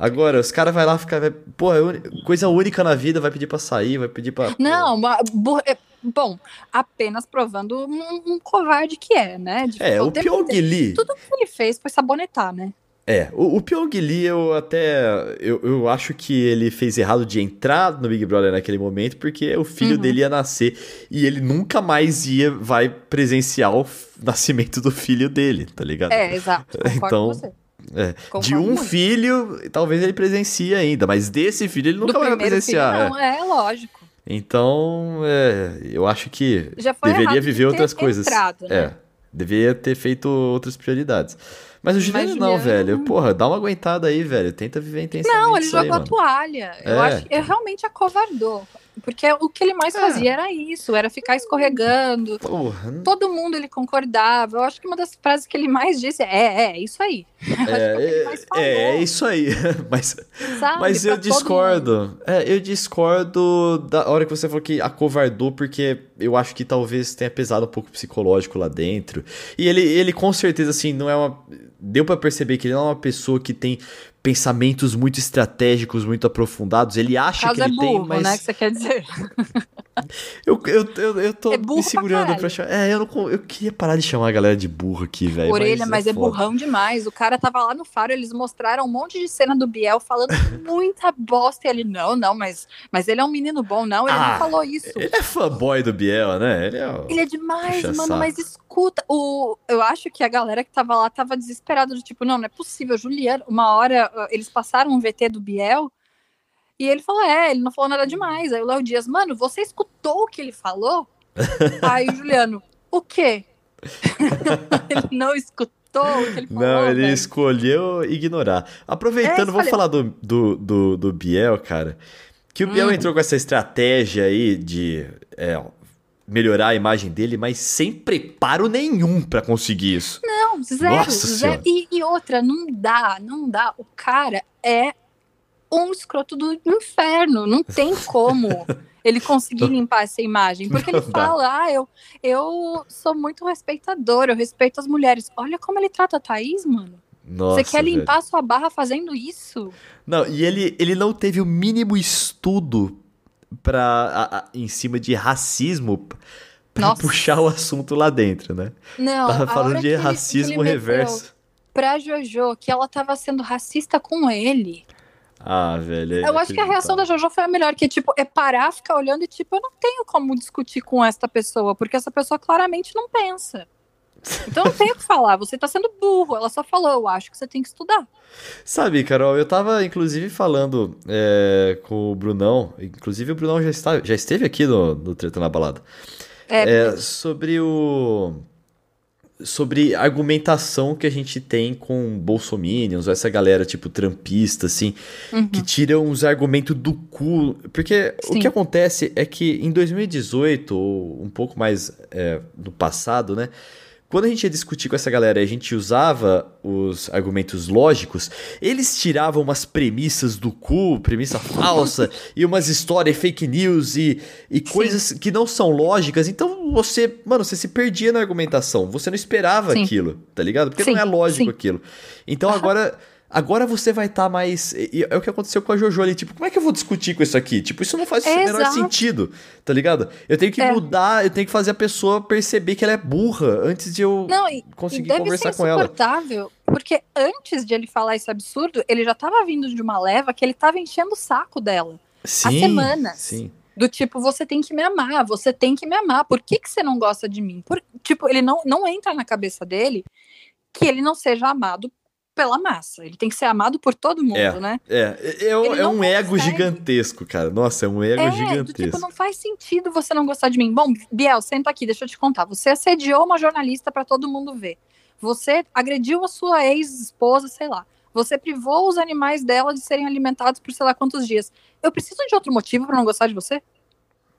Agora, os caras vai lá ficar, vai- porra, é coisa única na vida, vai pedir pra sair, vai pedir pra. Não, bur- é, bom, apenas provando um, um covarde que é, né? De- É, o Pyong. Lee. Tudo que ele fez foi sabonetar, né? É, o, o Pyong Lee, eu até. Eu, eu acho que ele fez errado de entrar no Big Brother naquele momento, porque o filho Uhum. dele ia nascer e ele nunca mais ia, vai presenciar o nascimento do filho dele, tá ligado? É, exato. Concordo Então, com você. É, De um muito. filho, talvez ele presencie ainda, mas desse filho ele nunca Do vai primeiro filho, presenciar. não, é. é, lógico. Então, é, eu acho que deveria de viver ter outras coisas. entrado, né? É, deveria ter feito outras prioridades. Mas o Juliano não, velho. Porra, dá uma aguentada aí, velho. Tenta viver intensamente Não, ele isso aí, jogou a mano. toalha. Eu É. acho que ele realmente acovardou. Porque o que ele mais É. fazia era isso, era ficar escorregando. Porra, Todo mundo ele concordava. Eu acho que uma das frases que ele mais disse é: é, é isso aí. Eu acho que é é, falou, é, é isso aí. mas sabe? mas eu discordo. É, eu discordo da hora que você falou que acovardou, porque eu acho que talvez tenha pesado um pouco o psicológico lá dentro. E ele, ele com certeza, assim, não é uma. Deu pra perceber que ele não é uma pessoa que tem pensamentos muito estratégicos, muito aprofundados. Ele acha que é ele burro, tem, mas. né? Que você quer dizer. Eu, eu, eu, eu tô É me pra segurando pra, caralho. chamar. É, eu, não, eu queria parar de chamar a galera de burro aqui, velho. Orelha, mas é, foda. burrão demais. O cara tava lá no faro, eles mostraram um monte de cena do Biel falando muita bosta. E ele, não, não, mas, mas ele é um menino bom. Não, ele Ah, não falou isso. Ele é fanboy do Biel, né? Ele é. Ele é demais, Puxa mano, saco. mas escuta. O, eu acho que a galera que tava lá tava desesperada, do tipo, não, não é possível. Juliano, uma hora eles passaram um VT do Biel e ele falou: é, ele não falou nada demais. Aí o Léo Dias, mano, você escutou o que ele falou? Aí o Juliano, o quê? ele não escutou o que ele falou. Não, ele velho. escolheu ignorar. Aproveitando, É, vamos escolheu. falar do, do, do, do Biel, cara. Que o Biel Hum. entrou com essa estratégia aí de é, melhorar a imagem dele, mas sem preparo nenhum pra conseguir isso. Não, zero, Nossa zero. E, e outra, não dá, não dá. O cara é um escroto do inferno. Não tem como ele conseguir limpar essa imagem. Porque ele Não fala, ah, eu, eu sou muito respeitador, eu respeito as mulheres. Olha como ele trata a Thaís, mano. Nossa, Você quer velho. limpar a sua barra fazendo isso? Não, e ele, ele não teve o mínimo estudo pra, a- a- em cima de racismo pra puxar o assunto lá dentro, né? Não, Tava falando de ele- ele racismo meteu reverso. Pra Jojo, que ela tava sendo racista com ele. Ah, velho. é Eu acho que a reação da Jojo foi a melhor, que tipo, é parar, ficar olhando e tipo, eu não tenho como discutir com esta pessoa, porque essa pessoa claramente não pensa. Então não tenho o que falar, você tá sendo burro. Ela só falou, eu acho que você tem que estudar. Sabe, Carol, eu tava inclusive falando é, com o Brunão, inclusive o Brunão já, está, já esteve aqui no, no Treta na Balada, É, é, sobre o. sobre a argumentação que a gente tem com bolsominions, essa galera tipo trampista, assim, uhum. que tiram os argumentos do cu. Porque Sim. o que acontece é que em 2018, ou um pouco mais é, no passado, né? Quando a gente ia discutir com essa galera e a gente usava os argumentos lógicos, eles tiravam umas premissas do cu, premissa falsa, e umas histórias fake news e, e coisas que não são lógicas. Então você, mano, você se perdia na argumentação. Você não esperava Sim. aquilo, tá ligado? Porque Sim. não é lógico Sim. aquilo. Então agora Agora você vai estar tá mais. É o que aconteceu com a Jojo ali. Tipo, como é que eu vou discutir com isso aqui? Tipo, isso não faz é o menor exato. sentido, tá ligado? Eu tenho que é. mudar, eu tenho que fazer a pessoa perceber que ela é burra antes de eu não, e, conseguir e deve conversar ser com ela. Porque antes de ele falar esse absurdo, ele já tava vindo de uma leva que ele tava enchendo o saco dela. Sim, há semanas. Sim. Do tipo, você tem que me amar, você tem que me amar. Por que, que você não gosta de mim? Por, tipo, ele não, não entra na cabeça dele que ele não seja amado pela massa. Ele tem que ser amado por todo mundo, é, né? É, é, é, um ego gigantesco, cara. Nossa, é um ego é, gigantesco. Do tipo, não faz sentido você não gostar de mim. Bom, Biel, senta aqui, deixa eu te contar. Você assediou uma jornalista para todo mundo ver. Você agrediu a sua ex-esposa, sei lá. Você privou os animais dela de serem alimentados por sei lá quantos dias. Eu preciso de outro motivo para não gostar de você?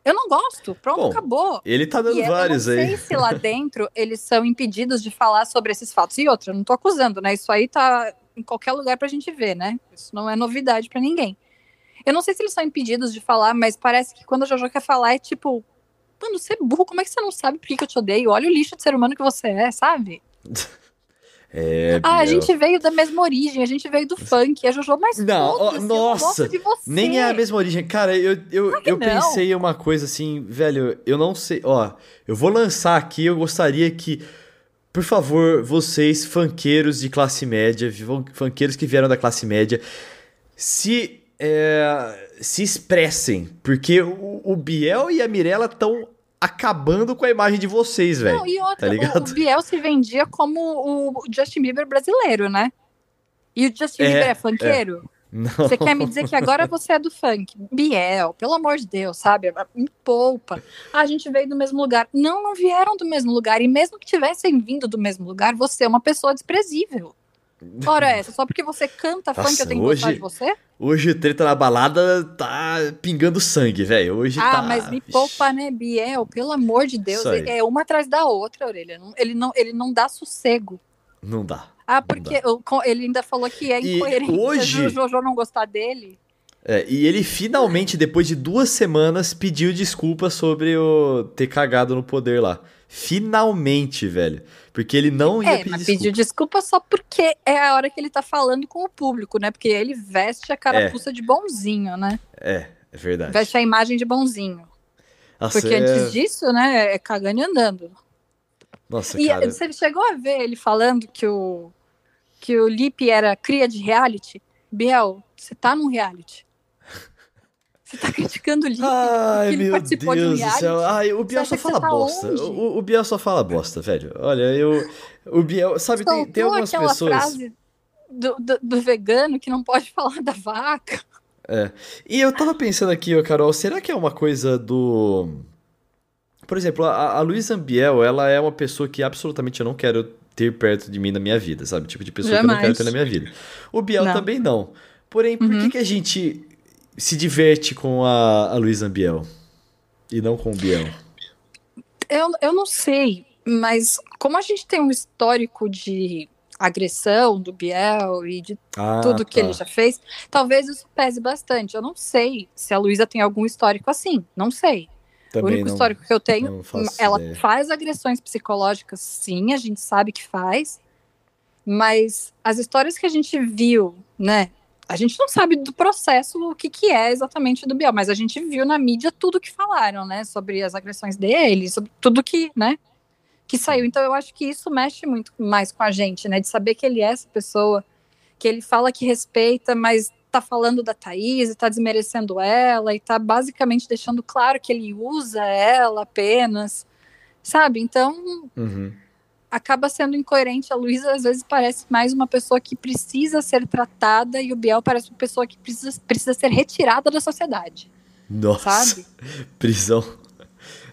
Eu não gosto. Pronto, Bom, acabou. Ele tá dando e vários aí. Eu não sei se lá dentro eles são impedidos de falar sobre esses fatos. E outra, eu não tô acusando, né? Isso aí tá em qualquer lugar pra gente ver, né? Isso não é novidade para ninguém. Eu não sei se eles são impedidos de falar, mas parece que quando a Jojo quer falar é tipo, mano, você é burro, como é que você não sabe por que, que eu te odeio? Olha o lixo de ser humano que você é, sabe? É, ah, a gente veio da mesma origem, a gente veio do funk, a Jojo, mas não, ó, nossa, nem é a mesma origem. Cara, eu, eu, eu pensei uma coisa assim, velho, eu não sei, ó, eu vou lançar aqui, eu gostaria que, por favor, vocês, funkeiros de classe média, funkeiros que vieram da classe média, se, é, se expressem, porque o, o Biel e a Mirella estão acabando com a imagem de vocês, velho. E outra, tá o, o, Biel se vendia como o Justin Bieber brasileiro, né? E o Justin é, Bieber é funkeiro? É. Você quer me dizer que agora você é do funk? Biel, pelo amor de Deus, sabe? Me poupa. Ah, a gente veio do mesmo lugar. Não, não vieram do mesmo lugar. E mesmo que tivessem vindo do mesmo lugar, você é uma pessoa desprezível. Ora essa, só porque você canta Nossa, funk eu tenho que gostar de você? Hoje treta na balada tá pingando sangue, velho. Hoje ah, tá. mas me poupa, né, Biel? Pelo amor de Deus. É uma atrás da outra, orelha. Ele não, ele não dá sossego. Não dá. Ah, porque ele ainda falou que é incoerente hoje... o Jojo não gostar dele. É, e ele finalmente, depois de duas semanas, pediu desculpa sobre o ter cagado no poder lá. Finalmente, velho. Porque ele não ia é, pedir mas desculpa. pediu desculpa só porque é a hora que ele tá falando com o público, né? Porque ele veste a carapuça é. de bonzinho, né? É, é verdade. Veste a imagem de bonzinho. Nossa, porque é... antes disso, né, é cagando e andando. Nossa, e cara. você chegou a ver ele falando que o que o Lipe era cria de reality? Biel, você tá num reality. Você tá criticando o Lipe Ai, meu Deus do céu. Ai, o Biel só fala tá bosta. O, o, Biel só fala bosta, velho. Olha, eu. O Biel, sabe, tem, tem algumas aquela pessoas. Frase do, do, do, vegano que não pode falar da vaca. É. E eu tava pensando aqui, ô Carol, será que é uma coisa do. Por exemplo, a, a Luísa Biel, ela é uma pessoa que absolutamente eu não quero ter perto de mim na minha vida, sabe? Tipo de pessoa Jamais. que eu não quero ter na minha vida. O Biel não. também não. Porém, por uhum. que, que a gente se diverte com a, a Luísa Biel e não com o Biel? Eu, eu não sei, mas como a gente tem um histórico de agressão do Biel e de ah, tudo que tá. ele já fez, talvez isso pese bastante. Eu não sei se a Luísa tem algum histórico assim, não sei. Também o único não, histórico que eu tenho, ela ideia. faz agressões psicológicas, sim, a gente sabe que faz, mas as histórias que a gente viu, né, a gente não sabe do processo o que, que é exatamente do Biel, mas a gente viu na mídia tudo que falaram, né? Sobre as agressões dele, sobre tudo que, né? Que saiu. Então eu acho que isso mexe muito mais com a gente, né? De saber que ele é essa pessoa, que ele fala que respeita, mas tá falando da Thaís e tá desmerecendo ela e tá basicamente deixando claro que ele usa ela apenas, sabe? Então. Uhum acaba sendo incoerente. A Luísa às vezes parece mais uma pessoa que precisa ser tratada e o Biel parece uma pessoa que precisa, precisa ser retirada da sociedade. Nossa. Sabe? Prisão.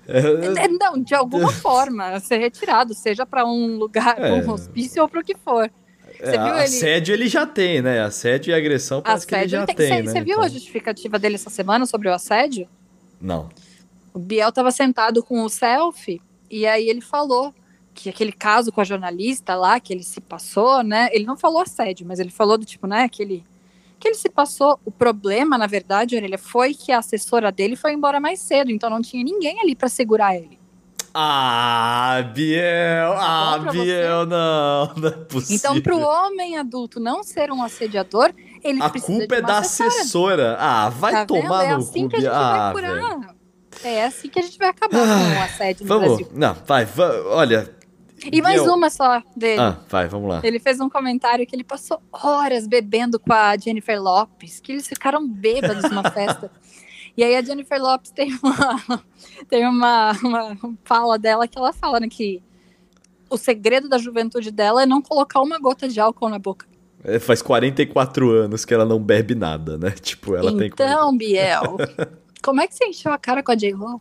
É, Não, de alguma forma, ser retirado, seja pra um lugar, É. um hospício ou pro que for. Você É, viu ele- assédio ele já tem, né? Assédio e agressão parece que ele Assédio, já tem- tem, Você né? você viu Então- a justificativa dele essa semana sobre o assédio? Não. O Biel tava sentado com o selfie e aí ele falou que aquele caso com a jornalista lá, que ele se passou, né? Ele não falou assédio, mas ele falou do tipo, né, que ele, que ele se passou. O problema, na verdade, Orelha, foi que a assessora dele foi embora mais cedo, então não tinha ninguém ali pra segurar ele. Ah, Biel! Ah, Biel, não, não é possível. Então, pro homem adulto não ser um assediador, ele A precisa culpa de é da assessora. assessora. Ah, vai Tá vendo? tomar é no assim cu, que a gente. Ah, vai curar. É assim que a gente vai acabar com o assédio no Vamos. Brasil. Não, vai, va- olha. E mais Biel- uma só dele. Ah, vai, vamos lá. Ele fez um comentário que ele passou horas bebendo com a Jennifer Lopes, que eles ficaram bêbados numa festa. E aí a Jennifer Lopes tem uma, tem uma, uma fala dela que ela fala né, que o segredo da juventude dela é não colocar uma gota de álcool na boca. É, faz 44 anos que ela não bebe nada, né? Tipo, ela tem. então, Biel, como é que você encheu a cara com a J-Lo?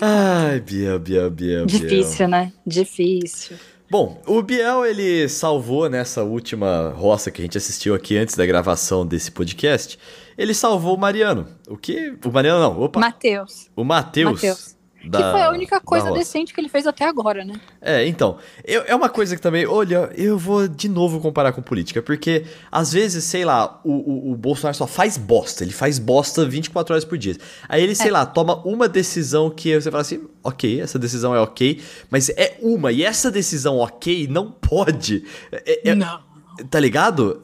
Ai, Biel, Biel, Biel. Biel. Difícil, né? Difícil. Bom, o Biel ele salvou nessa última roça que a gente assistiu aqui antes da gravação desse podcast. Ele salvou o Mariano. O que? O Mariano não, opa. Matheus. o Matheus. Da- que foi a única coisa decente que ele fez até agora, né? É, então, eu- é uma coisa que também, olha, eu vou de novo comparar com política, porque às vezes, sei lá, o, o, o Bolsonaro só faz bosta, ele faz bosta 24 horas por dia. Aí ele, sei É. lá, toma uma decisão que você fala assim, ok, essa decisão é ok, mas é uma, e essa decisão ok não pode. É- é- não. Tá ligado?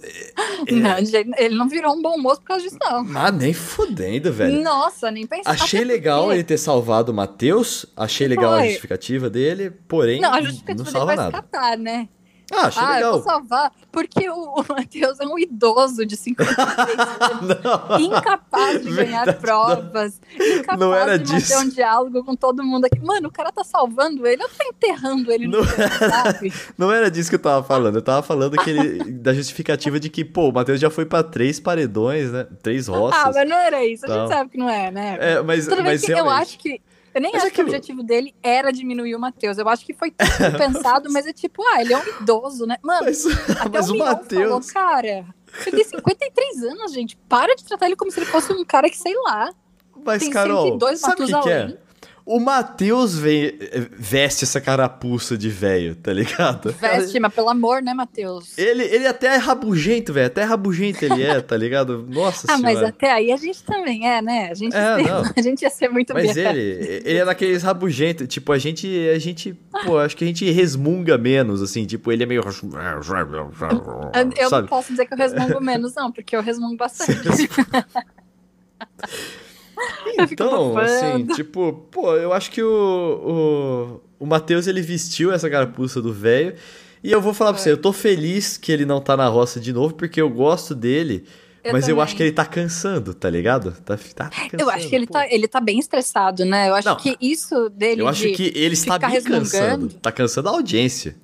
Não, de jeito- ele não virou um bom moço por causa disso, não. Ah, nem fudendo, velho. Nossa, nem pensar. Achei legal ele ter salvado o Matheus, achei legal a Foi. justificativa dele, porém Não, a não justificativa dele salva vai nada. escapar, né? Ah, achei ah, eu legal. vou salvar. Porque o, o Matheus é um idoso de 53 anos. Não. Incapaz de ganhar Verdade, provas, incapaz Não era de manter disso. um diálogo com todo mundo aqui. Mano, o cara tá salvando ele, eu tô enterrando ele no Não- chão, sabe? Não era disso que eu tava falando. Eu tava falando que ele, da justificativa de que, pô, o Matheus já foi pra três paredões, né? Três roças. Ah, mas não era isso. A gente sabe que não é, né? É, mas, Tudo bem mas que eu realmente. acho que. Eu nem Mas acho é que o objetivo dele era diminuir o Matheus. Eu acho que foi tudo pensado, mas é tipo, ah, ele é um idoso, né? Mano, Mas, até mas o o falou, Matheus. cara, ele tem 53 anos, gente. Para de tratar ele como se ele fosse um cara que, sei lá, Mas, tem Carol, 102 sabe o que, que é? O Matheus veste essa carapuça de velho, tá ligado? veste, mas pelo amor, né, Matheus? Ele, ele até é rabugento, velho. Até rabugento ele é, tá ligado? Nossa Ah, mas senhora. até aí a gente também é, né? A gente, É, não. a gente ia ser muito Mas bem. ele, ele é daqueles rabugentos. Tipo, a gente, a gente, pô, acho que a gente resmunga menos, assim. Tipo, ele é meio. Eu, eu não posso dizer que eu resmungo menos, não, porque eu resmungo bastante. Eu Então, assim, tipo, pô, eu acho que o, o, o Matheus, ele vestiu essa carapuça do velho. E eu vou falar pra Foi. você, eu tô feliz que ele não tá na roça de novo, porque eu gosto dele. Eu mas eu também. acho que ele tá cansando, tá ligado? Tá, tá cansando, Eu acho que ele pô. tá, ele tá bem estressado, né? Eu acho Não, que isso dele. Eu acho que ele está bem cansando. Tá cansando a audiência.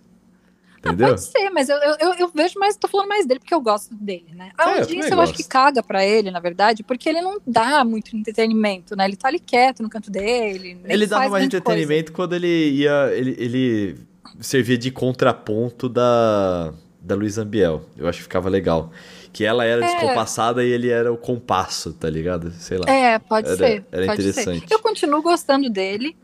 Ah, Entendeu? pode ser, mas eu, eu, eu- eu vejo mais, tô falando mais dele porque eu gosto dele, né? A É, eu audiência também eu acho que caga pra ele, na verdade, porque ele não dá muito entretenimento, né? Ele tá ali quieto no canto dele. Ele dava mais entretenimento quando ele ia. Ele, ele servia de contraponto da, da Luísa Ambiel. Eu acho que ficava legal. Que ela era É. descompassada e ele era o compasso, tá ligado? Sei lá. coisa. É, pode Era- ser. era pode interessante. Ser. Eu continuo gostando dele,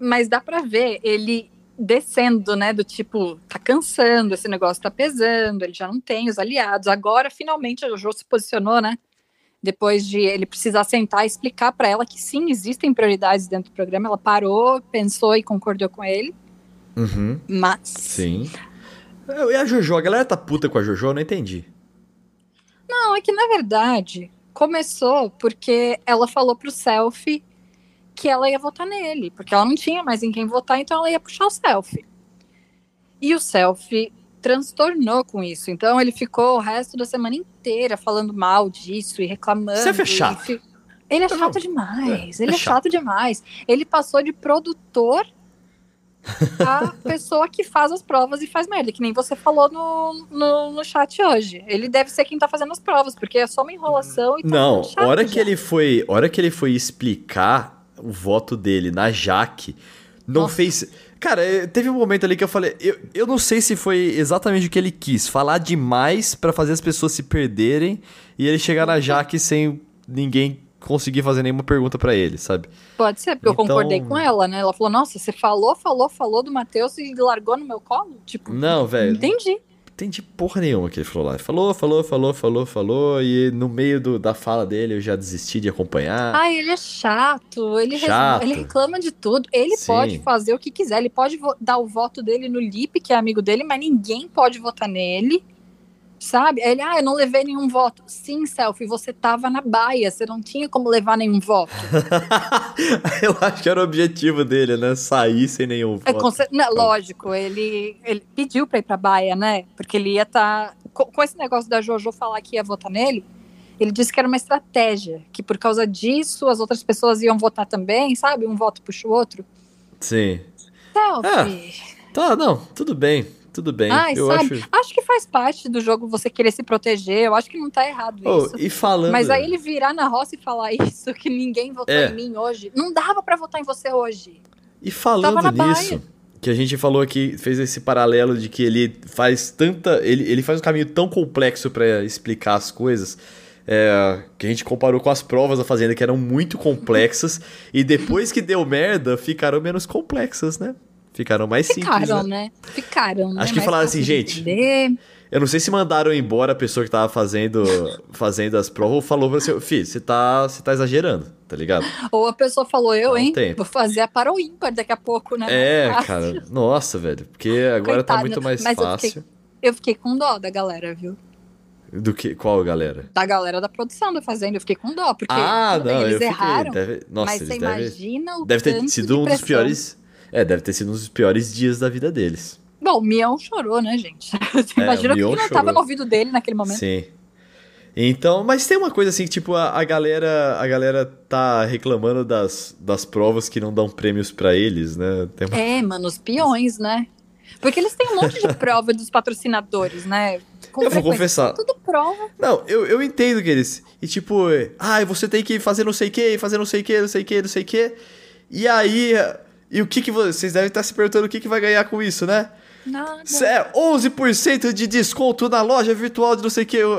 mas dá pra ver ele descendo, né? Do tipo, tá cansando, esse negócio tá pesando, ele já não tem os aliados. Agora, finalmente, a Jojo se posicionou, né? Depois de ele precisar sentar e explicar pra ela que sim, existem prioridades dentro do programa. Ela parou, pensou e concordou com ele, Uhum, mas. sim. E a Jojo? A galera tá puta com a Jojo? Eu não entendi. Não, é que na verdade começou porque ela falou pro selfie que ela ia votar nele, porque ela não tinha mais em quem votar, então ela ia puxar o selfie. E o selfie transtornou com isso. Então ele ficou o resto da semana inteira falando mal disso e reclamando. Selfie é chato. fi- Ele é Não, chato demais. é, ele é é chato demais. Ele passou de produtor a pessoa que faz as provas e faz merda, que nem você falou no, no, no chat hoje. Ele deve ser quem tá fazendo as provas, porque é só uma enrolação e tá Não, chato hora já. que ele foi, hora que ele foi explicar o voto dele na Jaque não Nossa. fez. Cara, eh, teve um momento ali que eu falei. Eu, eu não sei se foi exatamente o que ele quis. Falar demais pra fazer as pessoas se perderem e ele chegar na Jaque sem ninguém conseguir fazer nenhuma pergunta pra ele, sabe? Pode ser, porque eu Então- concordei com ela, né? Ela falou, nossa, você falou, falou, falou do Matheus e largou no meu colo? Tipo, Não, velho. entendi. Entendi porra nenhuma que ele falou lá. Falou, falou, falou, falou, falou, e no meio do- da fala dele eu já desisti de acompanhar. Ah, ele é chato, ele, Chato. ele reclama de tudo. Ele Sim. pode fazer o que quiser, ele pode dar o voto dele no Lipe, que é amigo dele, mas ninguém pode votar nele. Sabe? Ele, ah, eu não levei nenhum voto. Sim, Selfie, você tava na baia, você não tinha como levar nenhum voto. eu acho que era o objetivo dele, né? Sair sem nenhum É, voto. cer- não, lógico, ele, ele pediu pra ir pra baia, né? Porque ele ia estar. Com, com esse negócio da Jojo falar que ia votar nele, ele disse que era uma estratégia, que por causa disso as outras pessoas iam votar também, sabe? Um voto puxa o outro. Sim. Selfie. Tá, não, tudo bem, tudo bem. Ai, eu sabe? acho. Acho que faz parte do jogo você querer se proteger. Eu acho que não tá errado Oh, isso. e falando. Mas aí ele virar na roça e falar isso, que ninguém votou É. em mim hoje. Não dava pra votar em você hoje. E falando nisso, que a gente falou aqui, fez esse paralelo de que ele faz tanta. Ele, ele faz um caminho tão complexo pra explicar as coisas. é, que a gente comparou com as provas da Fazenda, que eram muito complexas, e depois que deu merda, ficaram menos complexas, né? Ficaram mais simples. Ficaram, né? né? Ficaram, né? Acho que Mais falaram fácil assim, gente, entender. Eu não sei se mandaram embora a pessoa que tava fazendo, fazendo as provas ou falou pra você, Fih, você tá, você tá exagerando, tá ligado? Ou a pessoa falou, eu, um hein? tempo. Vou fazer a para o ímpar daqui a pouco, né? É, fácil. cara, nossa, velho, porque agora tá Coitado, muito mais mas eu fácil. fiquei- Eu fiquei com dó da galera, viu? Do que qual galera? Da galera da produção da Fazenda, eu fiquei com dó, porque ah, tudo bem, não, eles eu fiquei, erraram, deve, nossa, mas você devem, imagina o deve ter sido de um dos piores, é, deve ter sido um dos piores dias da vida deles. Bom, o Mion chorou, né, gente? Você É, imagina que não chorou. tava no ouvido dele naquele momento. Sim. Então, mas tem uma coisa assim, que, tipo, a, a galera, a galera tá reclamando das, das provas que não dão prêmios pra eles, né? Uma- É, mano, os peões, né? Porque eles têm um monte de prova dos patrocinadores, né? Com Eu vou confessar. Tudo prova. Não, eu, eu entendo que eles. E tipo, ai, você tem que fazer não sei o que, fazer não sei o que, não sei o que, não sei o que. E aí. E o que que vo- vocês devem estar se perguntando o que que vai ganhar com isso, né? Nada. É 11% de desconto na loja virtual de não sei o que. Eu-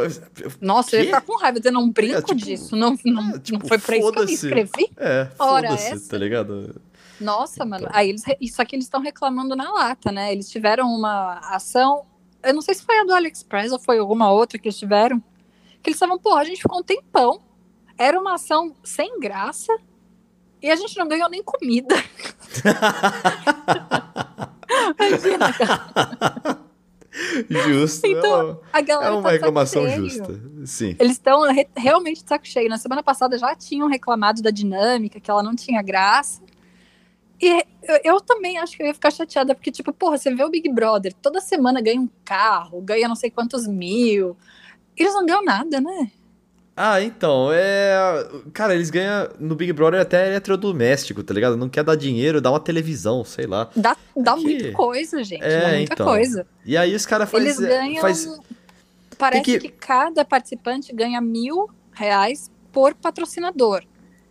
Nossa, eu ia ficar com raiva. Eu não brinco É, tipo, disso. Não, não, é, tipo, não foi pra isso que eu me inscrevi. É, foda-se, tá ligado? Nossa, mano. Então. Aí eles. Isso aqui eles estão reclamando na lata, né? Eles tiveram uma ação. Eu não sei se foi a do AliExpress ou foi alguma outra que eles tiveram. Que eles estavam, porra, a gente ficou um tempão. Era uma ação sem graça. E a gente não ganhou nem comida. Imagina, cara. Justo. Então, é uma- é uma tá reclamação justa. Sim. Eles estão re- realmente de saco cheio. Na semana passada já tinham reclamado da dinâmica, que ela não tinha graça. E eu, eu também acho que eu ia ficar chateada, porque, tipo, porra, você vê o Big Brother, toda semana ganha um carro, ganha não sei quantos mil. Eles não ganham nada, né? Ah, então, é. Cara, eles ganham no Big Brother até eletrodoméstico, tá ligado? Não quer dar dinheiro, dá uma televisão, sei lá. Dá, dá Aqui- muita coisa, gente. É, dá muita então. coisa. E aí os caras fazem. Eles ganham. Faz... Parece que... que- cada participante ganha mil reais por patrocinador.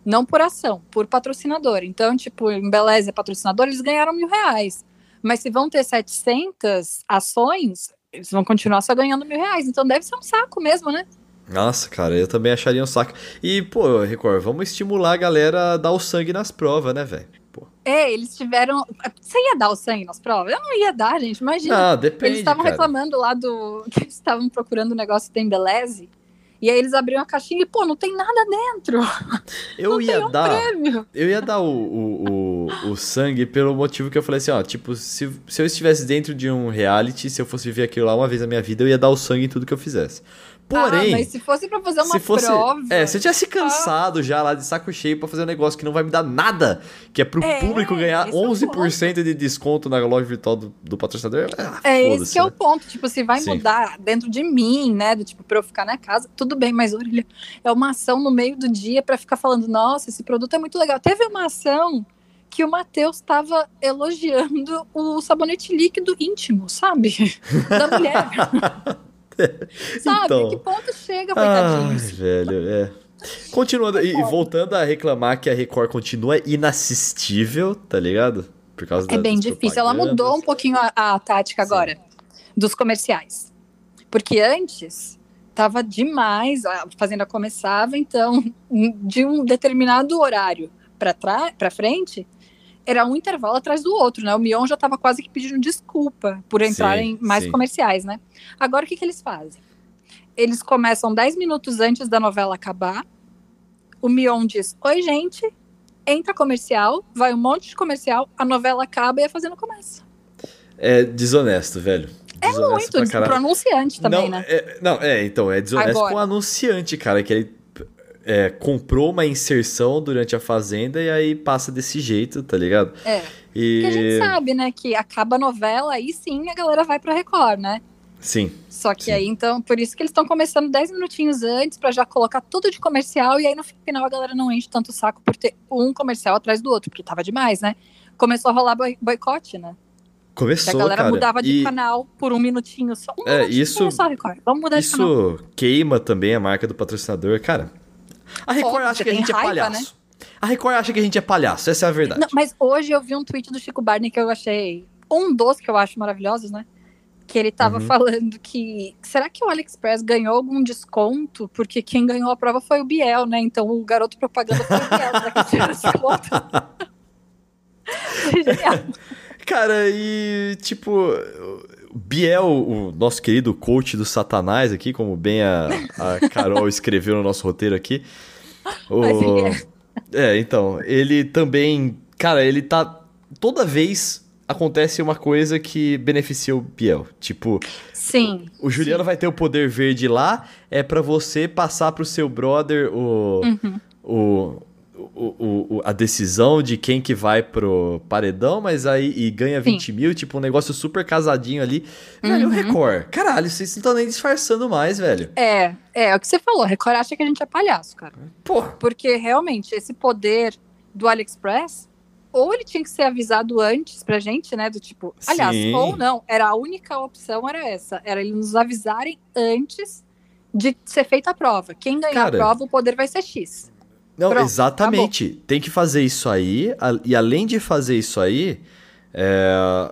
Não por ação, por patrocinador. Então, tipo, em Beleza é patrocinador, eles ganharam mil reais. Mas se vão ter 700 ações, eles vão continuar só ganhando mil reais. Então deve ser um saco mesmo, né? Nossa, cara, eu também acharia um saco. E, pô, Record, vamos estimular a galera a dar o sangue nas provas, né, velho? É, eles tiveram. Você ia dar o sangue nas provas? Eu não ia dar, gente. Imagina. Não, depende. Eles estavam reclamando lá do. que eles estavam procurando um negócio que tem Beleze. E aí eles abriram a caixinha e, pô, não tem nada dentro. Eu não ia um dar. prêmio. Eu ia dar o, o, o, o sangue pelo motivo que eu falei assim, ó, tipo, se, se eu estivesse dentro de um reality, se eu fosse viver aquilo lá uma vez na minha vida, eu ia dar o sangue em tudo que eu fizesse. Porém, Ah, mas se fosse pra fazer uma se fosse. prova. É, se eu tivesse cansado já lá de saco cheio pra fazer um negócio que não vai me dar nada, que é pro É, público ganhar esse é o 11% de desconto na loja virtual do, do patrocinador, ah, É esse foda-se, que é o né? ponto. Tipo, se vai Sim. mudar dentro de mim, né? Do tipo, pra eu ficar na casa, tudo bem, mas olha, é uma ação no meio do dia pra ficar falando, nossa, esse produto é muito legal. Teve uma ação que o Matheus estava elogiando o sabonete líquido íntimo, sabe? Da mulher. sabe? Então. Que ponto chega, Ai, coitadinhos? velho, é. Continuando, e voltando a reclamar que a Record continua inassistível, tá ligado? Por causa É bem difícil. Ela mudou um pouquinho a, a tática Sim. agora dos comerciais. Porque antes tava demais, a Fazenda começava, então, de um determinado horário para frente, era um intervalo atrás do outro, né? O Mion já estava quase que pedindo desculpa por entrarem mais sim. comerciais, né? Agora o que, que eles fazem? Eles começam 10 minutos antes da novela acabar. O Mion diz: Oi, gente, entra comercial, vai um monte de comercial, a novela acaba e a fazenda começa. É desonesto, velho. É muito, pro anunciante também, não, né? É, não, é, então, é desonesto Agora. com o anunciante, cara, que ele é, comprou uma inserção durante a Fazenda e aí passa desse jeito, tá ligado? É. E... Porque a gente sabe, né, que acaba a novela, aí sim a galera vai pra Record, né? Sim. Só que sim. aí, então, por isso que eles estão começando 10 minutinhos antes para já colocar tudo de comercial e aí no final a galera não enche tanto o saco por ter um comercial atrás do outro, porque tava demais, né? Começou a rolar boicote, né? Começou, que a galera cara. mudava de e... canal por um minutinho só. Um é, isso, só, Record. Vamos mudar isso de canal. Isso queima também a marca do patrocinador. Cara, a Record acha que a gente é raiva, é palhaço. Né? A Record acha que a gente é palhaço, essa é a verdade. Não, mas hoje eu vi um tweet do Chico Barney que eu achei um dos que eu acho maravilhosos, né? Que ele tava uhum. falando que. Será que o AliExpress ganhou algum desconto? Porque quem ganhou a prova foi o Biel, né? Então o garoto propaganda foi o Biel. Será que tirou desconto? Cara, e tipo, Biel, o nosso querido coach do Satanás aqui, como bem a, a Carol escreveu no nosso roteiro aqui. O... É, então, ele também. Cara, ele tá. Toda vez acontece uma coisa que beneficia o Biel. Tipo, sim. O, o Juliano sim. vai ter o poder verde lá, é para você passar pro seu brother o. Uhum. o o, o, a decisão de quem que vai pro paredão, mas aí e ganha 20 Sim. mil, tipo um negócio super casadinho ali. Uhum. Velho, o Record, caralho, vocês não estão nem disfarçando mais, velho. É, é, é o que você falou, Record acha que a gente é palhaço, cara. Porra. Porque realmente esse poder do AliExpress, ou ele tinha que ser avisado antes pra gente, né, do tipo, aliás, Sim. ou não, era a única opção era essa, era eles nos avisarem antes de ser feita a prova. Quem ganhar cara, a prova, o poder vai ser X. Não, Pronto, exatamente. Tá Tem que fazer isso aí. E além de fazer isso aí, é,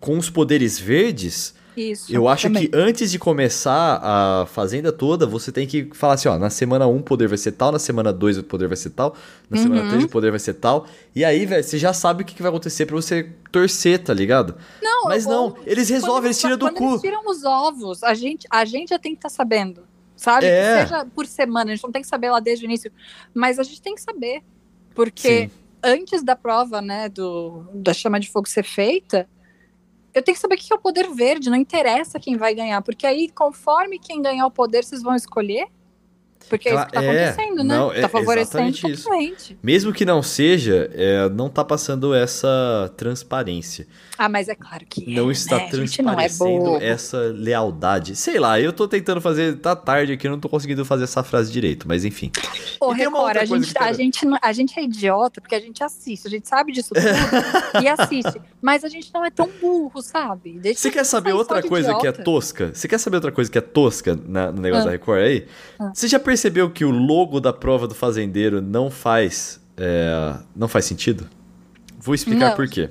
com os poderes verdes, isso, eu acho também. que antes de começar a fazenda toda, você tem que falar assim, ó, na semana 1 o poder vai ser tal, na semana 2 o poder vai ser tal, na uhum. semana 3 o poder vai ser tal. E aí, velho, você já sabe o que, vai acontecer pra você torcer, tá ligado? Não, Mas não, eles resolvem, eles tiram do quando cu. Eles tiram os ovos, a gente, a gente já tem que estar tá sabendo sabe? É. Seja por semana, a gente não tem que saber lá desde o início, mas a gente tem que saber, porque Sim. antes da prova, né, do, da chama de fogo ser feita, eu tenho que saber o que é o poder verde, não interessa quem vai ganhar, porque aí, conforme quem ganhar o poder, vocês vão escolher porque é isso que tá é, acontecendo, né? Não, tá favorecendo totalmente. Mesmo que não seja, é, não tá passando essa transparência. Ah, mas é claro que Não é, está né? transparecendo é essa lealdade. Sei lá, eu tô tentando fazer, tá tarde aqui, eu não tô conseguindo fazer essa frase direito, mas enfim. Ô, Record, a gente, a, gente, a gente é idiota porque a gente assiste, a gente sabe disso tudo e assiste, mas a gente não é tão burro, sabe? Deixa Você quer saber outra coisa idiota. que é tosca? Você quer saber outra coisa que é tosca na, no negócio ah. da Record aí? Ah. Você já percebeu que o logo da prova do fazendeiro não faz, é, não faz sentido? Vou explicar não. por quê.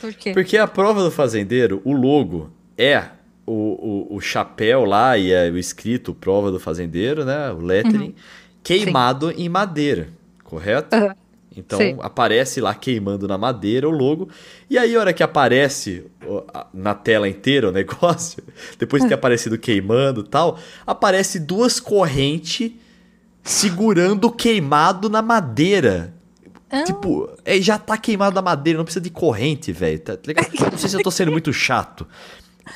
Por quê? Porque a prova do fazendeiro, o logo é o, o, o chapéu lá e é o escrito prova do fazendeiro, né? O lettering, uhum. queimado Sim. em madeira, correto? Uhum. Então Sim. aparece lá queimando na madeira o logo. E aí, a hora que aparece na tela inteira o negócio, depois de ter aparecido queimando tal, aparece duas correntes segurando queimado na madeira. Ah. Tipo, é, já tá queimado na madeira, não precisa de corrente, velho. Tá, tá não sei se eu tô sendo muito chato.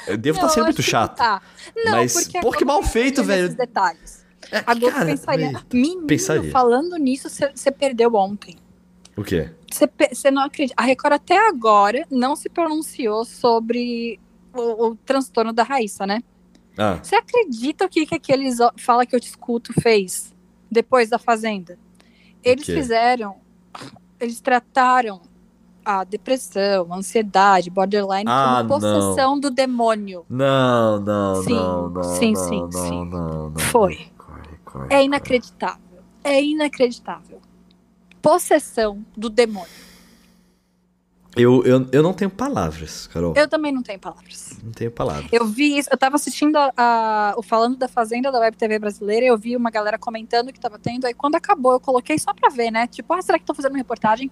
Eu devo estar tá sendo muito chato. Tá. Não, mas, pô, que mal feito, velho. Detalhes. É, a Globo cara, pensaria. Menino, pensaria. falando nisso, você perdeu ontem. O quê? Você não acredita. A Record até agora não se pronunciou sobre o, o transtorno da Raíssa, né? Você ah. acredita o que, que aqueles Fala que eu te escuto fez depois da Fazenda? Eles okay. fizeram. Eles trataram a depressão, a ansiedade, borderline ah, como possessão não. do demônio. Não, não, sim, não, não. Sim, não, sim, não, sim. Não, Foi. Corre, corre, é inacreditável. é inacreditável. Possessão do demônio. Eu, eu, eu não tenho palavras, Carol. Eu também não tenho palavras. Não tenho palavras. Eu vi isso, eu tava assistindo a, a- o Falando da Fazenda da Web TV brasileira, eu vi uma galera comentando que tava tendo, aí quando acabou eu coloquei só pra ver, né? Tipo, ah, será que tô fazendo uma reportagem?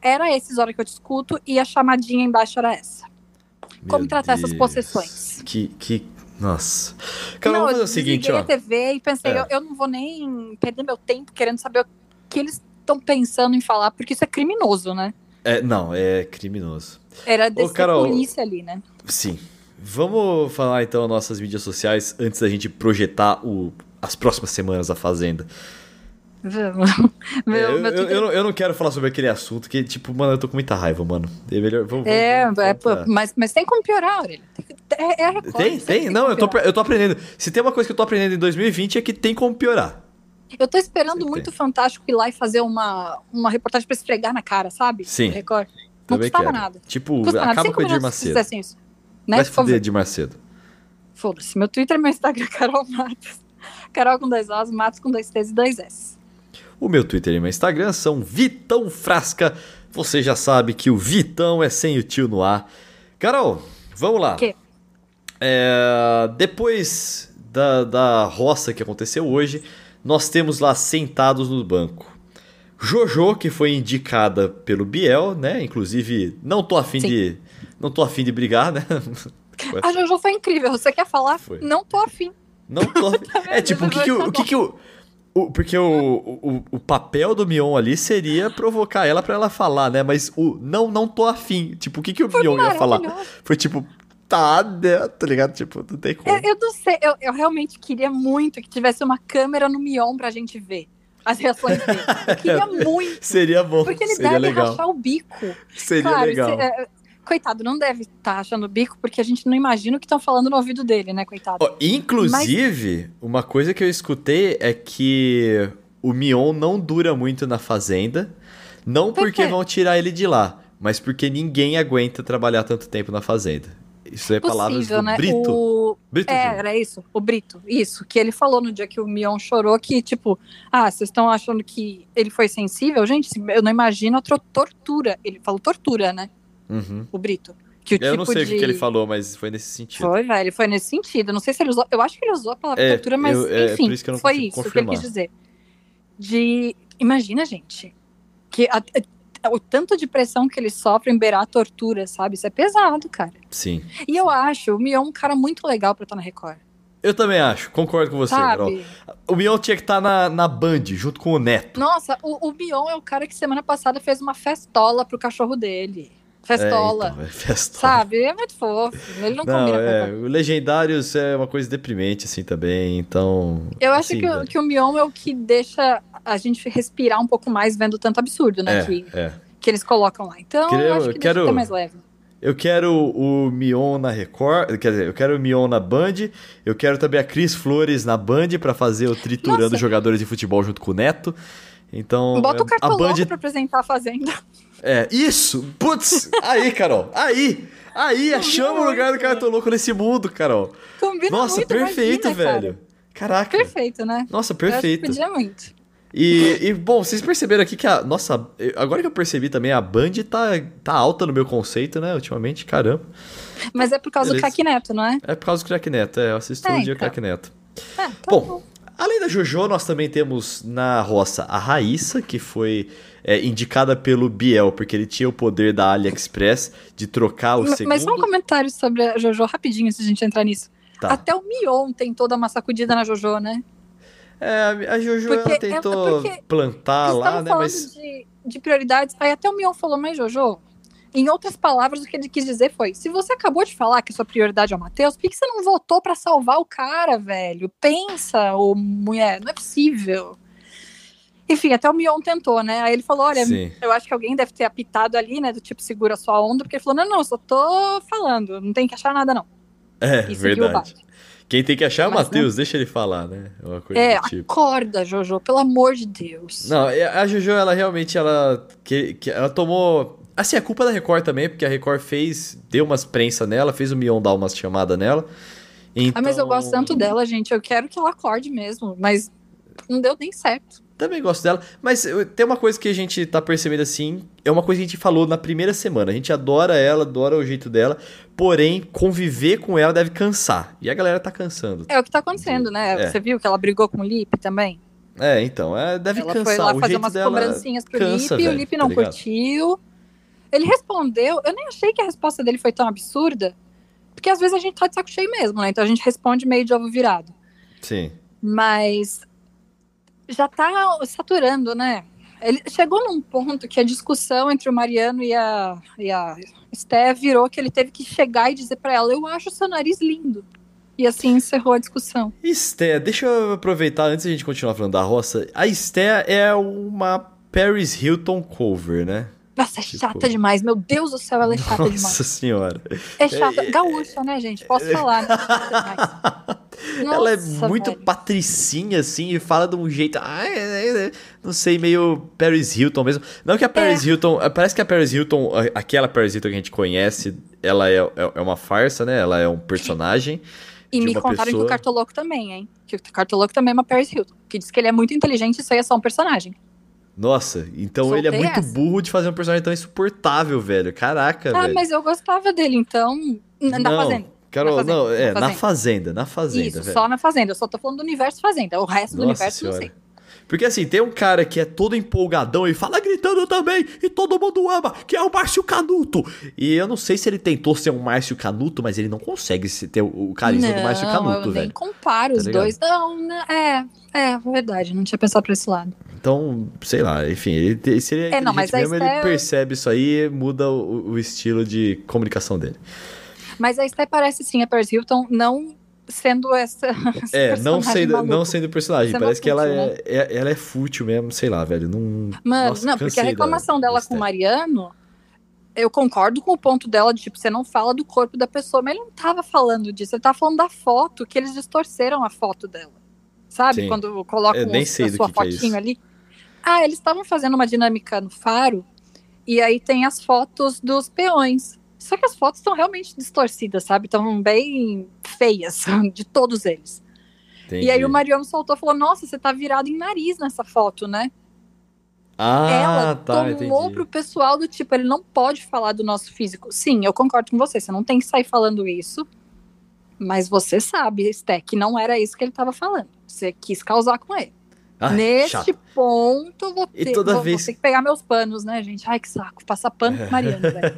Era esses horas que eu te escuto e a chamadinha embaixo era essa. Como Meu tratar essas Deus. possessões? Que, que. Nossa. Carol, não, vamos fazer eu o seguinte, ó. a TV e pensei, É. eu, eu não vou nem perder meu tempo querendo saber o que eles estão pensando em falar, porque isso é criminoso, né? É, não, é criminoso. Era desse Carol, polícia ali, né? Sim. Vamos falar então nossas mídias sociais antes da gente projetar o, as próximas semanas da Fazenda. Vamos. Meu, É, eu, meu eu- eu não, eu não quero falar sobre aquele assunto que, tipo, mano, eu tô com muita raiva, mano. É melhor. Vamos, É, vamos- é, pô, mas, mas tem como piorar, Aurélia. Tem- É, é a Record, Tem, sempre tem. Não, eu tô, eu tô aprendendo. Se tem uma coisa que eu tô aprendendo em 2020 é que tem como piorar. Eu tô esperando muito Fantástico ir lá e fazer uma, uma reportagem pra esfregar na cara, sabe? Sim. Record. Não Também custava quero. nada. Tipo, Custa nada. acaba Cinco com o Edir se Macedo. isso. Né? Vai fuder Edir Macedo. Foda-se. Meu Twitter e meu Instagram é Carol Matos. Carol com dois Os, Matos com dois T's e dois S. O meu Twitter e meu Instagram são Vitão Frasca. Você já sabe que o Vitão é sem o tio no ar. Carol, vamos lá. Que? É, depois da, da roça que aconteceu hoje, nós temos lá sentados no banco. Jojo, que foi indicada pelo Biel, né? Inclusive, não tô afim Sim. de. Não tô afim de brigar, né? A Jojo foi incrível. Você quer falar? Foi. Não tô afim. Não tô. é tipo, o que que o, o que que o, o- porque o, o, o papel do Mion ali seria provocar ela pra ela falar, né? Mas o não, não tô afim. Tipo, o que que o Mion ia falar? Foi tipo, tá, né? Tá ligado? Tipo, não tem como. Eu, eu não sei, eu, eu realmente queria muito que tivesse uma câmera no Mion pra gente ver as reações dele. Eu queria muito. Seria bom, Porque ele deve legal. rachar o bico. Seria claro, legal. esse- é, coitado, não deve estar rachando o bico, porque a gente não imagina o que estão falando no ouvido dele, né, coitado? Ó, inclusive, uma coisa que eu escutei é que o Mion não dura muito na fazenda. Não Por porque vão tirar ele de lá, mas porque ninguém aguenta trabalhar tanto tempo na fazenda. Isso é palavras Possível, do né? Brito. O... Brito É, Júnior. era isso, o Brito, isso, que ele falou no dia que o Mion chorou, que tipo, ah, vocês estão achando que ele foi sensível? Gente, eu não imagino a tortura, ele falou tortura, né, Uhum. o Brito. Que o Eu tipo não sei de... o que que ele falou, mas foi nesse sentido. Foi, velho, foi nesse sentido. Não sei se ele usou. Eu acho que ele usou a palavra É, tortura, mas eu- é, enfim, isso que foi isso que confirmar. ele quis dizer. De. Imagina, gente, que a- o tanto de pressão que eles sofrem beirar a tortura, sabe? Isso é pesado, cara. Sim. E eu acho o Mion um cara muito legal pra estar na Record. Eu também acho, concordo com você, Carol. O Mion tinha que estar na, na Band, junto com o Neto. Nossa, o, o Mion é o cara que semana passada fez uma festola pro cachorro dele. Festola. É, então, é festola. Sabe? É muito fofo. Ele não, Não, combina com é, Record. o Legendários é uma coisa deprimente, assim, também, então... Eu acho assim, que, o- velho. que o Mion é o que deixa a gente respirar um pouco mais vendo tanto absurdo, né? É, Que, é. que eles colocam lá. Então, eu acho que quero- mais leve. Eu quero o Mion na Record, quer dizer, eu quero o Mion na Band, eu quero também a Cris Flores na Band pra fazer o Triturando Nossa. jogadores de futebol junto com o Neto. Então, Bota o a cartoloco Band pra apresentar a Fazenda. É, isso! Putz! Aí, Carol! Aí! Aí, achamos o lugar do Cartoloco nesse mundo, Carol. Combina Nossa, muito, perfeito, imagina, cara. velho. Caraca. Perfeito, né? Nossa, Eu acho que perfeito. podia muito. E, e, bom, vocês perceberam aqui que a. Nossa, eu- agora que eu percebi também, a Band tá, tá alta no meu conceito, né? Ultimamente, caramba. Mas é por causa Beleza. do Crack Neto, não é? É por causa do Crack Neto, é, eu assisto É, todo dia o então. Crack Neto. É, tá Bom, além da Jojo, nós também temos na roça a Raíssa, que foi é, indicada pelo Biel, porque ele tinha o poder da AliExpress de trocar o Ma- segundo. Mas só um comentário sobre a Jojo, rapidinho, de a gente entrar nisso. Tá. Até o Mion tem toda uma sacudida na Jojo, né? É, a Jojo Porque ela é- tentou plantar lá, né? Mas. de, de prioridades. Aí até o Mion falou, mas Jojo, em outras palavras, o que ele quis dizer foi: se você acabou de falar que sua prioridade é o Matheus, por que, que você não votou pra salvar o cara, velho? Pensa, ô mulher, não é possível. Enfim, até o Mion tentou, né? Aí ele falou: olha, Sim. eu acho que alguém deve ter apitado ali, né? Do tipo, segura sua onda, porque ele falou: não, não, só tô falando, não tem que achar nada, não. É, verdade. Quem tem que achar é o Matheus, deixa ele falar, né? Uma coisa É, do tipo. acorda, Jojo, pelo amor de Deus. Não, a Jojo, ela realmente, ela, que, que- ela tomou... Assim, a culpa é da Record também, porque a Record fez, deu umas prensas nela, fez o Mion dar umas chamadas nela. Então... Ah, mas eu gosto tanto dela, gente. Eu quero que ela acorde mesmo, mas não deu nem certo. Também gosto dela. Mas tem uma coisa que a gente tá percebendo assim. É uma coisa que a gente falou na primeira semana. A gente adora ela, adora o jeito dela. Porém, conviver com ela deve cansar. E a galera tá cansando. É o que tá acontecendo, né? É. Você viu que ela brigou com o Lipe também? É, então. É, deve ela cansar. Ela foi lá fazer umas cobrancinhas pro cansa, Lipe o Lipe não tá curtiu. Ele respondeu. Eu nem achei que a resposta dele foi tão absurda. Porque às vezes a gente tá de saco cheio mesmo, né? Então a gente responde meio de ovo virado. Sim. Mas já tá saturando, né? Ele chegou num ponto que a discussão entre o Mariano e a, e a Esté virou que ele teve que chegar e dizer para ela: Eu acho seu nariz lindo. E assim encerrou a discussão. Esté, deixa eu aproveitar antes de a gente continuar falando da roça. A Esté é uma Paris Hilton cover, né? Nossa, é tipo... chata demais. Meu Deus do céu, ela é chata Nossa demais. Nossa senhora. É chata. É... Gaúcha, né, gente? Posso falar. Né? Ela é muito velho. patricinha, assim, e fala de um jeito. Ah, não sei, meio Paris Hilton mesmo. Não que a Paris é. Hilton. Eh, parece que a Paris Hilton, aquela Paris Hilton que a gente conhece, ela é, é, é uma farsa, né? Ela é um personagem. E me contaram pessoa... que o Cartoloco também, hein? Que o Cartoloco também é uma Paris Hilton. Que diz que ele é muito inteligente e isso aí é só um personagem. Nossa, então Soltei ele é muito essa. burro de fazer um personagem tão insuportável, velho. Caraca, ah, velho. Ah, mas eu gostava dele, então. Na não, Fazenda. Carol, na fazenda, não, é, na Fazenda, na Fazenda. Isso, velho. só na Fazenda. Eu só tô falando do universo Fazenda. O resto do universo senhora. não sei. Porque assim, tem um cara que é todo empolgadão e fala gritando também, e todo mundo ama, que é o Márcio Canuto. E eu não sei se ele tentou ser um Márcio Canuto, mas ele não consegue ter o carisma não, do Márcio Canuto, eu velho. nem comparo tá os ligado? dois. Não, não, é, é verdade, não tinha pensado pra esse lado. Então, sei lá, enfim, ele, ele é, é não, mas mesmo, ele percebe isso aí e muda o, o, estilo de comunicação dele. Mas a Esté parece sim a Paris Hilton, não sendo essa. É, não sendo, não sendo personagem. Você Parece que ela, é, né? é, ela é fútil mesmo, sei lá, velho. Não, Mano, Nossa, não, porque a reclamação dela com o Mariano. Eu concordo com o ponto dela de, tipo, você não fala do corpo da pessoa, mas ele não tava falando disso, ele tava falando da foto, que eles distorceram a foto dela. Sabe? Sim. Quando colocam eu nem sei a sua que é fotinho que ali. Ah, eles estavam fazendo uma dinâmica no faro, e aí tem as fotos dos peões. Só que as fotos estão realmente distorcidas, sabe? Estão bem feias, de todos eles. Entendi. E aí o Mariano soltou e falou: Nossa, você tá virado em nariz nessa foto, né? Ah, Ela tá, tomou entendi. pro pessoal do tipo, ele não pode falar do nosso físico. Sim, eu concordo com você, você não tem que sair falando isso. Mas você sabe, Sté, que não era isso que ele tava falando. Você quis causar com ele. Ai, Neste chato. ponto, vou ter, vou, vez- vou ter que pegar meus panos, né, gente? Ai, que saco. Passar pano pro Mariano, velho.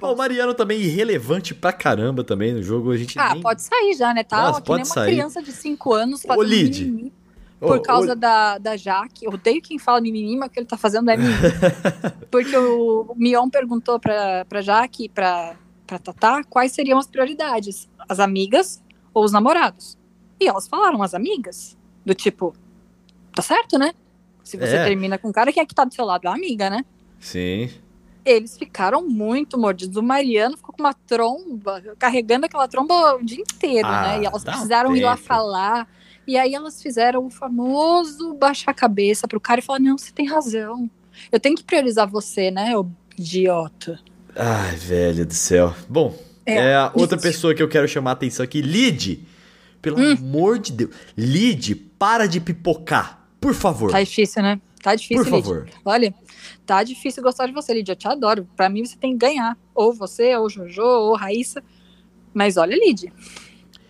o Mariano também irrelevante pra caramba também no jogo. A gente Ah, nem... pode sair já, né? Tá Nossa, que pode nem uma sair. criança de 5 anos fazendo mimimi Ô, por causa ô, da, da Jaque. Eu odeio quem fala mimimi, mas o que ele tá fazendo é mimimi. Porque o, Mion perguntou pra, pra Jaque e pra, pra Tatá quais seriam as prioridades. As amigas ou os namorados. E elas falaram as amigas. Do tipo, tá certo, né? Se você É. termina com um cara, quem é que tá do seu lado? A amiga, né? Sim. Eles ficaram muito mordidos. O Mariano ficou com uma tromba, carregando aquela tromba o dia inteiro, Ah, né? E elas precisaram ir lá tempo. falar. E aí elas fizeram o famoso baixar a cabeça pro cara e falar: Não, você tem razão. Eu tenho que priorizar você, né, ô idiota. Ai, velho do céu. Bom, É, é, a outra pessoa que eu quero chamar a atenção aqui, Lid. Pelo Hum. amor de Deus. Lid, para de pipocar. Por favor. Tá difícil, né? Tá difícil, Por favor. Olha, tá difícil gostar de você, Lid. Eu te adoro. Pra mim, você tem que ganhar. Ou você, ou Jojo, ou Raíssa. Mas olha, Lid.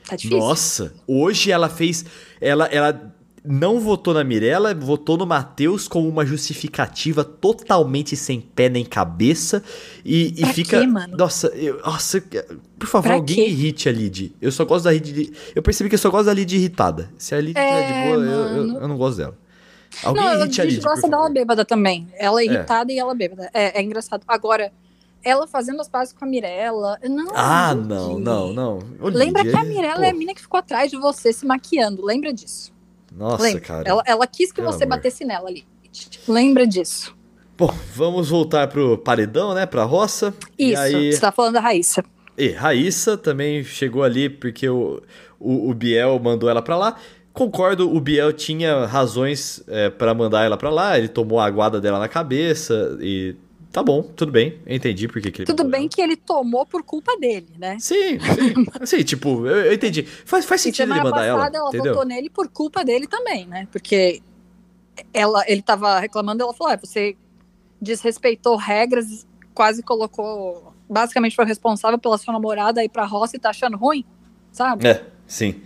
Tá difícil. Nossa, hoje ela fez. Ela, ela não votou na Mirella, votou no Matheus com uma justificativa totalmente sem pé nem cabeça. E, e fica. quê, mano? Nossa, eu- nossa, por favor, Pra alguém quê? irrite a Lid. Eu só gosto da Lid. Eu percebi que eu só gosto da Lid irritada. Se a Lid É, de boa, eu, eu, eu não gosto dela. Alguém não, a irrite a gente Lid. por gosta dela bêbada também. Ela é irritada e ela bêbada. É, é engraçado. Agora, ela fazendo as pazes com a Mirella. Não. Ah, não, não, não. Ô, Lembra que a é- Mirella pô, é a mina que ficou atrás de você se maquiando. Lembra disso? Nossa, Lembra? cara. Ela, ela quis que Pelo você amor. batesse nela ali. Lembra disso? Bom, vamos voltar pro paredão, né? Pra roça. E Isso. aí, Você tá falando da Raíssa. E Raíssa também chegou ali porque o, o, o Biel mandou ela pra lá. Concordo, o Biel tinha razões é, para mandar ela pra lá. Ele tomou a aguada dela na cabeça e tá bom, tudo bem. Entendi porque que ele Tudo bem ela. que ele tomou por culpa dele, né? Sim, sim. Assim, tipo, eu, eu entendi. Faz, faz sentido ele mandar ela, ela entendeu? votou nele por culpa dele também, né? Porque ela, ele tava reclamando, ela falou: ah, você desrespeitou regras, quase colocou. Basicamente foi responsável pela sua namorada ir pra roça e tá achando ruim, sabe? É, sim.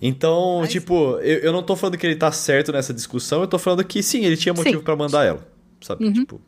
Então, Mas... tipo, eu, eu não tô falando que ele tá certo nessa discussão, eu tô falando que sim, ele tinha motivo para mandar ela. Sabe? Uhum. Tipo.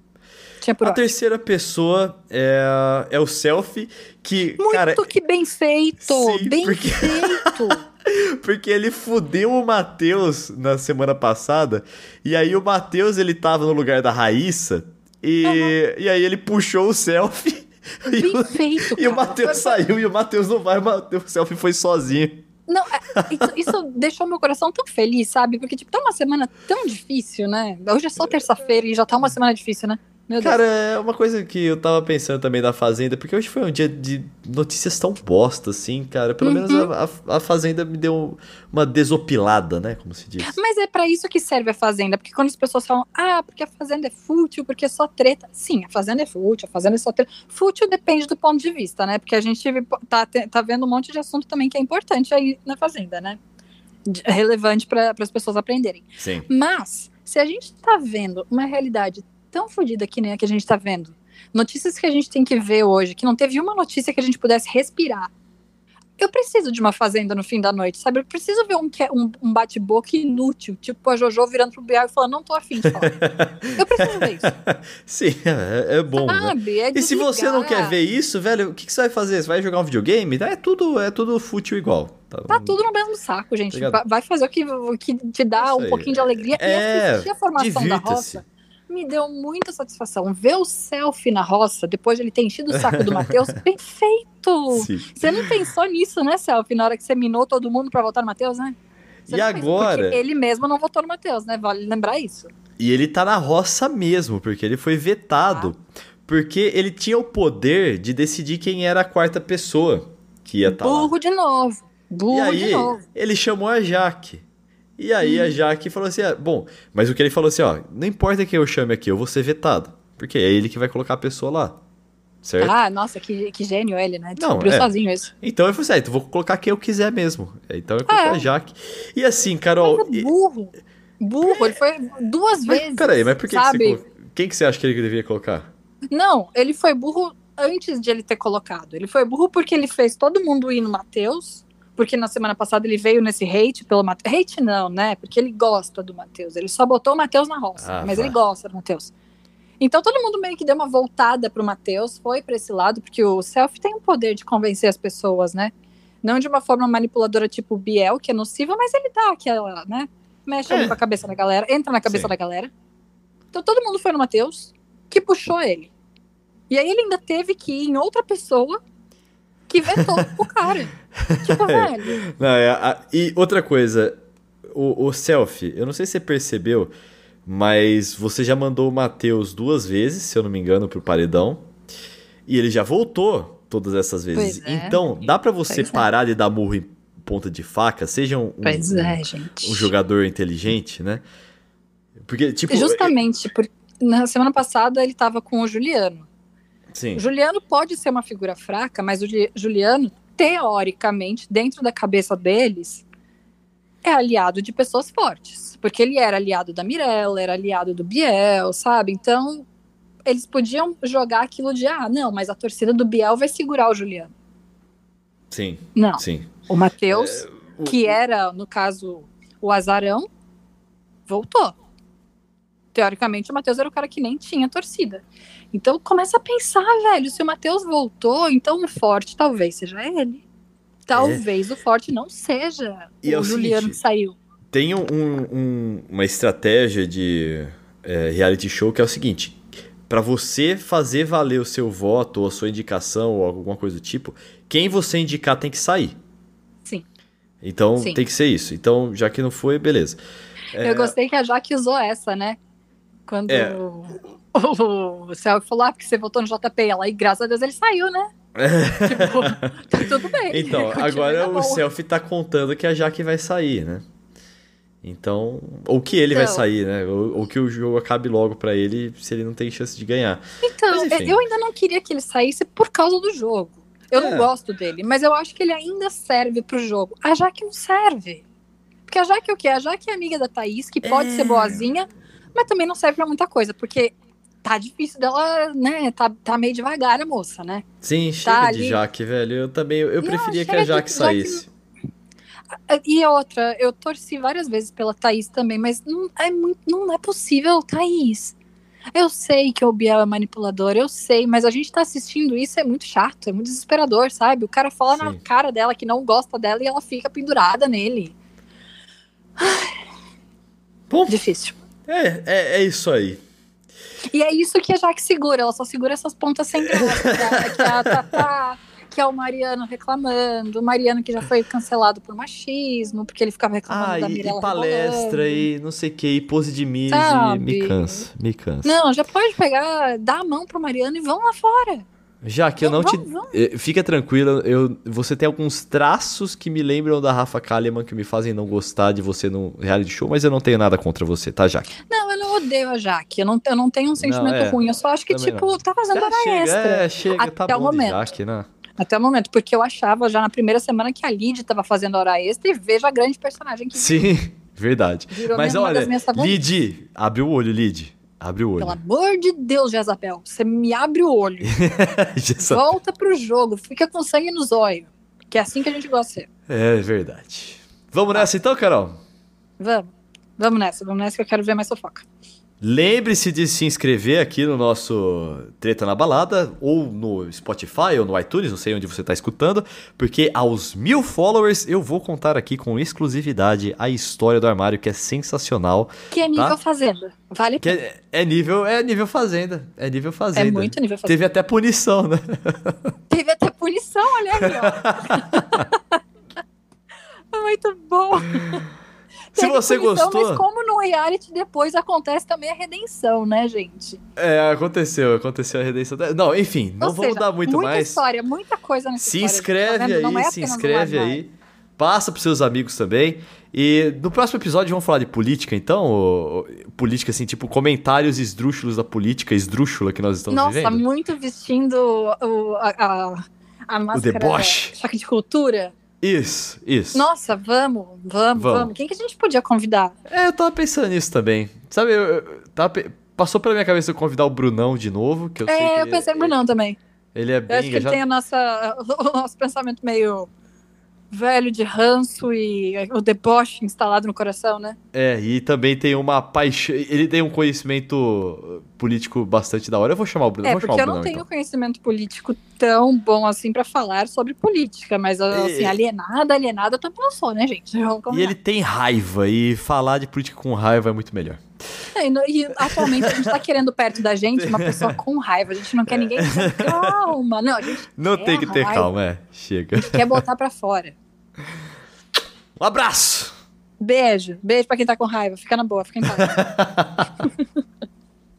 a ótimo. terceira pessoa é, é o selfie que. Muito cara, que bem feito! Sim, bem porque... feito! porque ele fudeu o Matheus na semana passada. E aí o Matheus ele tava no lugar da Raíssa. E, uhum. e aí ele puxou o selfie. Bem e feito, o, E o Matheus saiu e o Matheus não vai, o selfie foi sozinho. Não, é, isso, isso, deixou meu coração tão feliz, sabe? Porque, tipo, tá uma semana tão difícil, né? Hoje é só terça-feira e já tá uma semana difícil, né? Meu Cara, Deus. é uma coisa que eu tava pensando também da Fazenda, porque hoje foi um dia de notícias tão bosta, assim, cara. Pelo uhum. menos a, a, a, Fazenda me deu uma desopilada, né? Como se diz. Mas é para isso que serve a Fazenda, porque quando as pessoas falam, ah, porque a Fazenda é fútil, porque é só treta. Sim, a Fazenda é fútil, a Fazenda é só treta. Fútil depende do ponto de vista, né? Porque a gente tá, tá vendo um monte de assunto também que é importante aí na Fazenda, né? Relevante para as pessoas aprenderem. Sim. Mas, se a gente tá vendo uma realidade tão fodida que nem a que a gente tá vendo. Notícias que a gente tem que ver hoje, que não teve uma notícia que a gente pudesse respirar. Eu preciso de uma fazenda no fim da noite, sabe? Eu preciso ver um, um, um bate-boca inútil, tipo a Jojo virando pro Biel e falando, não tô afim de falar. Eu preciso ver isso. Sim, é, é bom. Né? Sabe? Né? É e se você não quer ver isso, velho, o que, que, você vai fazer? Você vai jogar um videogame? É tudo, é tudo fútil igual. Tá, tá tudo no mesmo saco, gente. Obrigado. Vai fazer o que, o que te dá um pouquinho de alegria é, e assistir a formação da roça me deu muita satisfação. Ver o selfie na roça, depois de ele ter enchido o saco do Matheus, perfeito! Sim. Você não pensou nisso, né, selfie, na hora que você minou todo mundo para votar no Matheus, né? Você e agora? Porque ele mesmo não votou no Matheus, né? Vale lembrar isso. E ele tá na roça mesmo, porque ele foi vetado. Ah. Porque ele tinha o poder de decidir quem era a quarta pessoa que ia estar tá Burro de novo. Burro e aí, de novo. Ele chamou a Jaque. E aí a. Jaque falou assim: ah, bom, mas o que ele falou assim, ó, não importa quem eu chame aqui, eu vou ser vetado. Porque é ele que vai colocar a pessoa lá. Certo? Ah, nossa, que, que gênio ele, né? Descobriu é. sozinho isso. Então eu falei assim: ah, então vou colocar quem eu quiser mesmo. Então eu coloquei é. a Jaque. E assim, Carol. Mas é burro. Burro, ele foi duas mas, vezes. Peraí, mas por que, que você. Quem que você acha que ele devia colocar? Não, ele foi burro antes de ele ter colocado. Ele foi burro porque ele fez todo mundo ir no Matheus porque na semana passada ele veio nesse hate pelo Matheus. Hate não, né? Porque ele gosta do Matheus. Ele só botou o Matheus na roça, ah, mas ele gosta do Matheus. Então todo mundo meio que deu uma voltada pro Matheus, foi para esse lado, porque o self tem o poder de convencer as pessoas, né? Não de uma forma manipuladora tipo Biel, que é nociva, mas ele dá aquela, né? Mexe é. com a cabeça da galera, entra na cabeça Sim. da galera. Então todo mundo foi no Matheus, que puxou ele. E aí ele ainda teve que ir em outra pessoa que vetou o cara. Tipo, velho. Não, é, a, e outra coisa, o, o selfie, eu não sei se você percebeu, mas você já mandou o Matheus duas vezes, se eu não me engano, pro paredão. E ele já voltou todas essas vezes. É. Então, dá para você pois é. parar é. de dar murro em ponta de faca, seja um, é, um, um jogador inteligente, né? Porque, tipo. Justamente, porque na semana passada ele tava com o Juliano. Sim. Juliano pode ser uma figura fraca, mas o Juliano, teoricamente, dentro da cabeça deles, é aliado de pessoas fortes. Porque ele era aliado da Mirella, era aliado do Biel, sabe? Então, eles podiam jogar aquilo de, ah, não, mas a torcida do Biel vai segurar o Juliano. Sim. Não. Sim. O Matheus, é, o... que era, no caso, o azarão, voltou. Teoricamente, o Matheus era o cara que nem tinha torcida. Então começa a pensar, velho, se o Matheus voltou, então o forte talvez seja ele. Talvez é. o forte não seja e é o, Juliano seguinte, que saiu. Tem um, um, uma estratégia de é, reality show que é o seguinte: para você fazer valer o seu voto, ou a sua indicação, ou alguma coisa do tipo, quem você indicar tem que sair. Sim. Então Sim. tem que ser isso. Então, já que não foi, beleza. Eu é... gostei que a Jaque usou essa, né? Quando é o Céu falou, ah, porque você votou no JP. Ela, e graças a Deus ele saiu, né? tipo, tá tudo bem. Então, agora o Selfie tá contando que a Jaque vai sair, né? Então, ou que ele então, vai sair, né? Ou, ou, que o jogo acabe logo para ele, se ele não tem chance de ganhar. Então, mas, eu ainda não queria que ele saísse por causa do jogo. Eu é. não gosto dele, mas eu acho que ele ainda serve pro jogo. A Jaque não serve. Porque a Jaque é o quê? A Jaque é amiga da Thaís, que pode É. ser boazinha, mas também não serve pra muita coisa, porque tá difícil dela, né? Tá, tá meio devagar a moça, né? Sim, chega de ali. Jaque, velho. Eu também, eu Não, preferia que chega a Jaque Jaque. saísse. E outra, eu torci várias vezes pela Thaís também, mas não é, muito, não é possível, Thaís. Eu sei que o Biel é manipulador, eu sei, mas a gente tá assistindo isso, é muito chato, é muito desesperador, sabe? O cara fala na Sim. cara dela que não gosta dela e ela fica pendurada nele. Bom, Difícil. é, é, é isso aí. E é isso que a Jaque segura, ela só segura essas pontas sem graça, que é- que é a Tatá, que é o Mariano reclamando, o Mariano que já foi cancelado por machismo, porque ele ficava reclamando Ah, da Mirella e palestra, rebolando. e não sei o que, e pose de Mise, me cansa, me cansa. Não, já pode pegar, dar a mão pro Mariano e vão lá fora. Já que eu não Vamos, te. vamos. eh, Fica tranquila, eu, você tem alguns traços que me lembram da Rafa Kalimann que me fazem não gostar de você no reality show, mas eu não tenho nada contra você, tá, Jaque? Não, eu não odeio a Jaque. Eu não, eu não tenho um sentimento é. ruim. Eu só acho que, Também tipo, não. tá fazendo hora chega, extra. é, chega, tá Até o bom de momento. Jaque, né? Até o momento. Porque eu achava já na primeira semana que a Lid tava fazendo hora extra e veja a grande personagem que Sim, verdade. virou Mas olha. Lid, abre o olho, Lid. Abre o olho. Pelo amor de Deus, Jezabel, você me abre o olho. Volta pro jogo, fica com sangue nos olhos. Que é assim que a gente gosta de ser. é verdade. Vamos nessa então, Carol? Vamos. Vamos nessa, vamos nessa que eu quero ver mais fofoca. Lembre-se de se inscrever aqui no nosso Treta na Balada, ou no Spotify, ou no iTunes, não sei onde você está escutando, porque aos mil followers eu vou contar aqui com exclusividade a história do armário, que é sensacional. Que é nível Tá. fazenda. Vale Que pena. é, é nível, é nível fazenda. É nível fazenda. É muito nível fazenda. Teve até punição, né? Teve até punição, olha aí, ó. muito bom. Se você punição, gostou. Mas como no reality depois acontece também a redenção, né, gente? É, aconteceu, aconteceu a redenção. Não, enfim, não Ou vamos seja, dar muito muita mais. história, muita coisa nessa Se gente, inscreve tá? Não aí, é se inscreve aí. Passa pros seus amigos também. E no próximo episódio vamos falar de política, então? Ou- ou- política, assim, tipo, comentários esdrúxulos da política esdrúxula que nós estamos Nossa, vivendo. muito vestindo o, a, a, a máscara deboche. choque de cultura. Isso, isso. Nossa, vamos, vamos, Vamos. vamos, Quem que a gente podia convidar? É, eu tava pensando nisso também. Sabe, eu, eu tava passou pela minha cabeça eu convidar o Brunão de novo, que eu sei que é, eu ele, pensei no Brunão também. ele é Eu bem acho que ele tem a nossa, o nosso pensamento meio velho de ranço e o deboche instalado no coração, né? É, e também tem uma paixão. Ele tem um conhecimento político bastante da hora. Eu vou chamar o Bruno. É, porque o eu não tenho então. conhecimento político tão bom assim pra falar sobre política, mas assim, E- alienada, alienada também não sou, né, gente? E ele tem raiva, e falar de política com raiva é muito melhor. É, e E, atualmente a gente tá querendo perto da gente uma pessoa com raiva. A gente não quer ninguém com calma. Não, a gente Não tem que ter raiva, calma, é. Chega. quer botar pra fora. Um abraço! Beijo. Beijo pra quem tá com raiva. Fica na boa, fica em paz.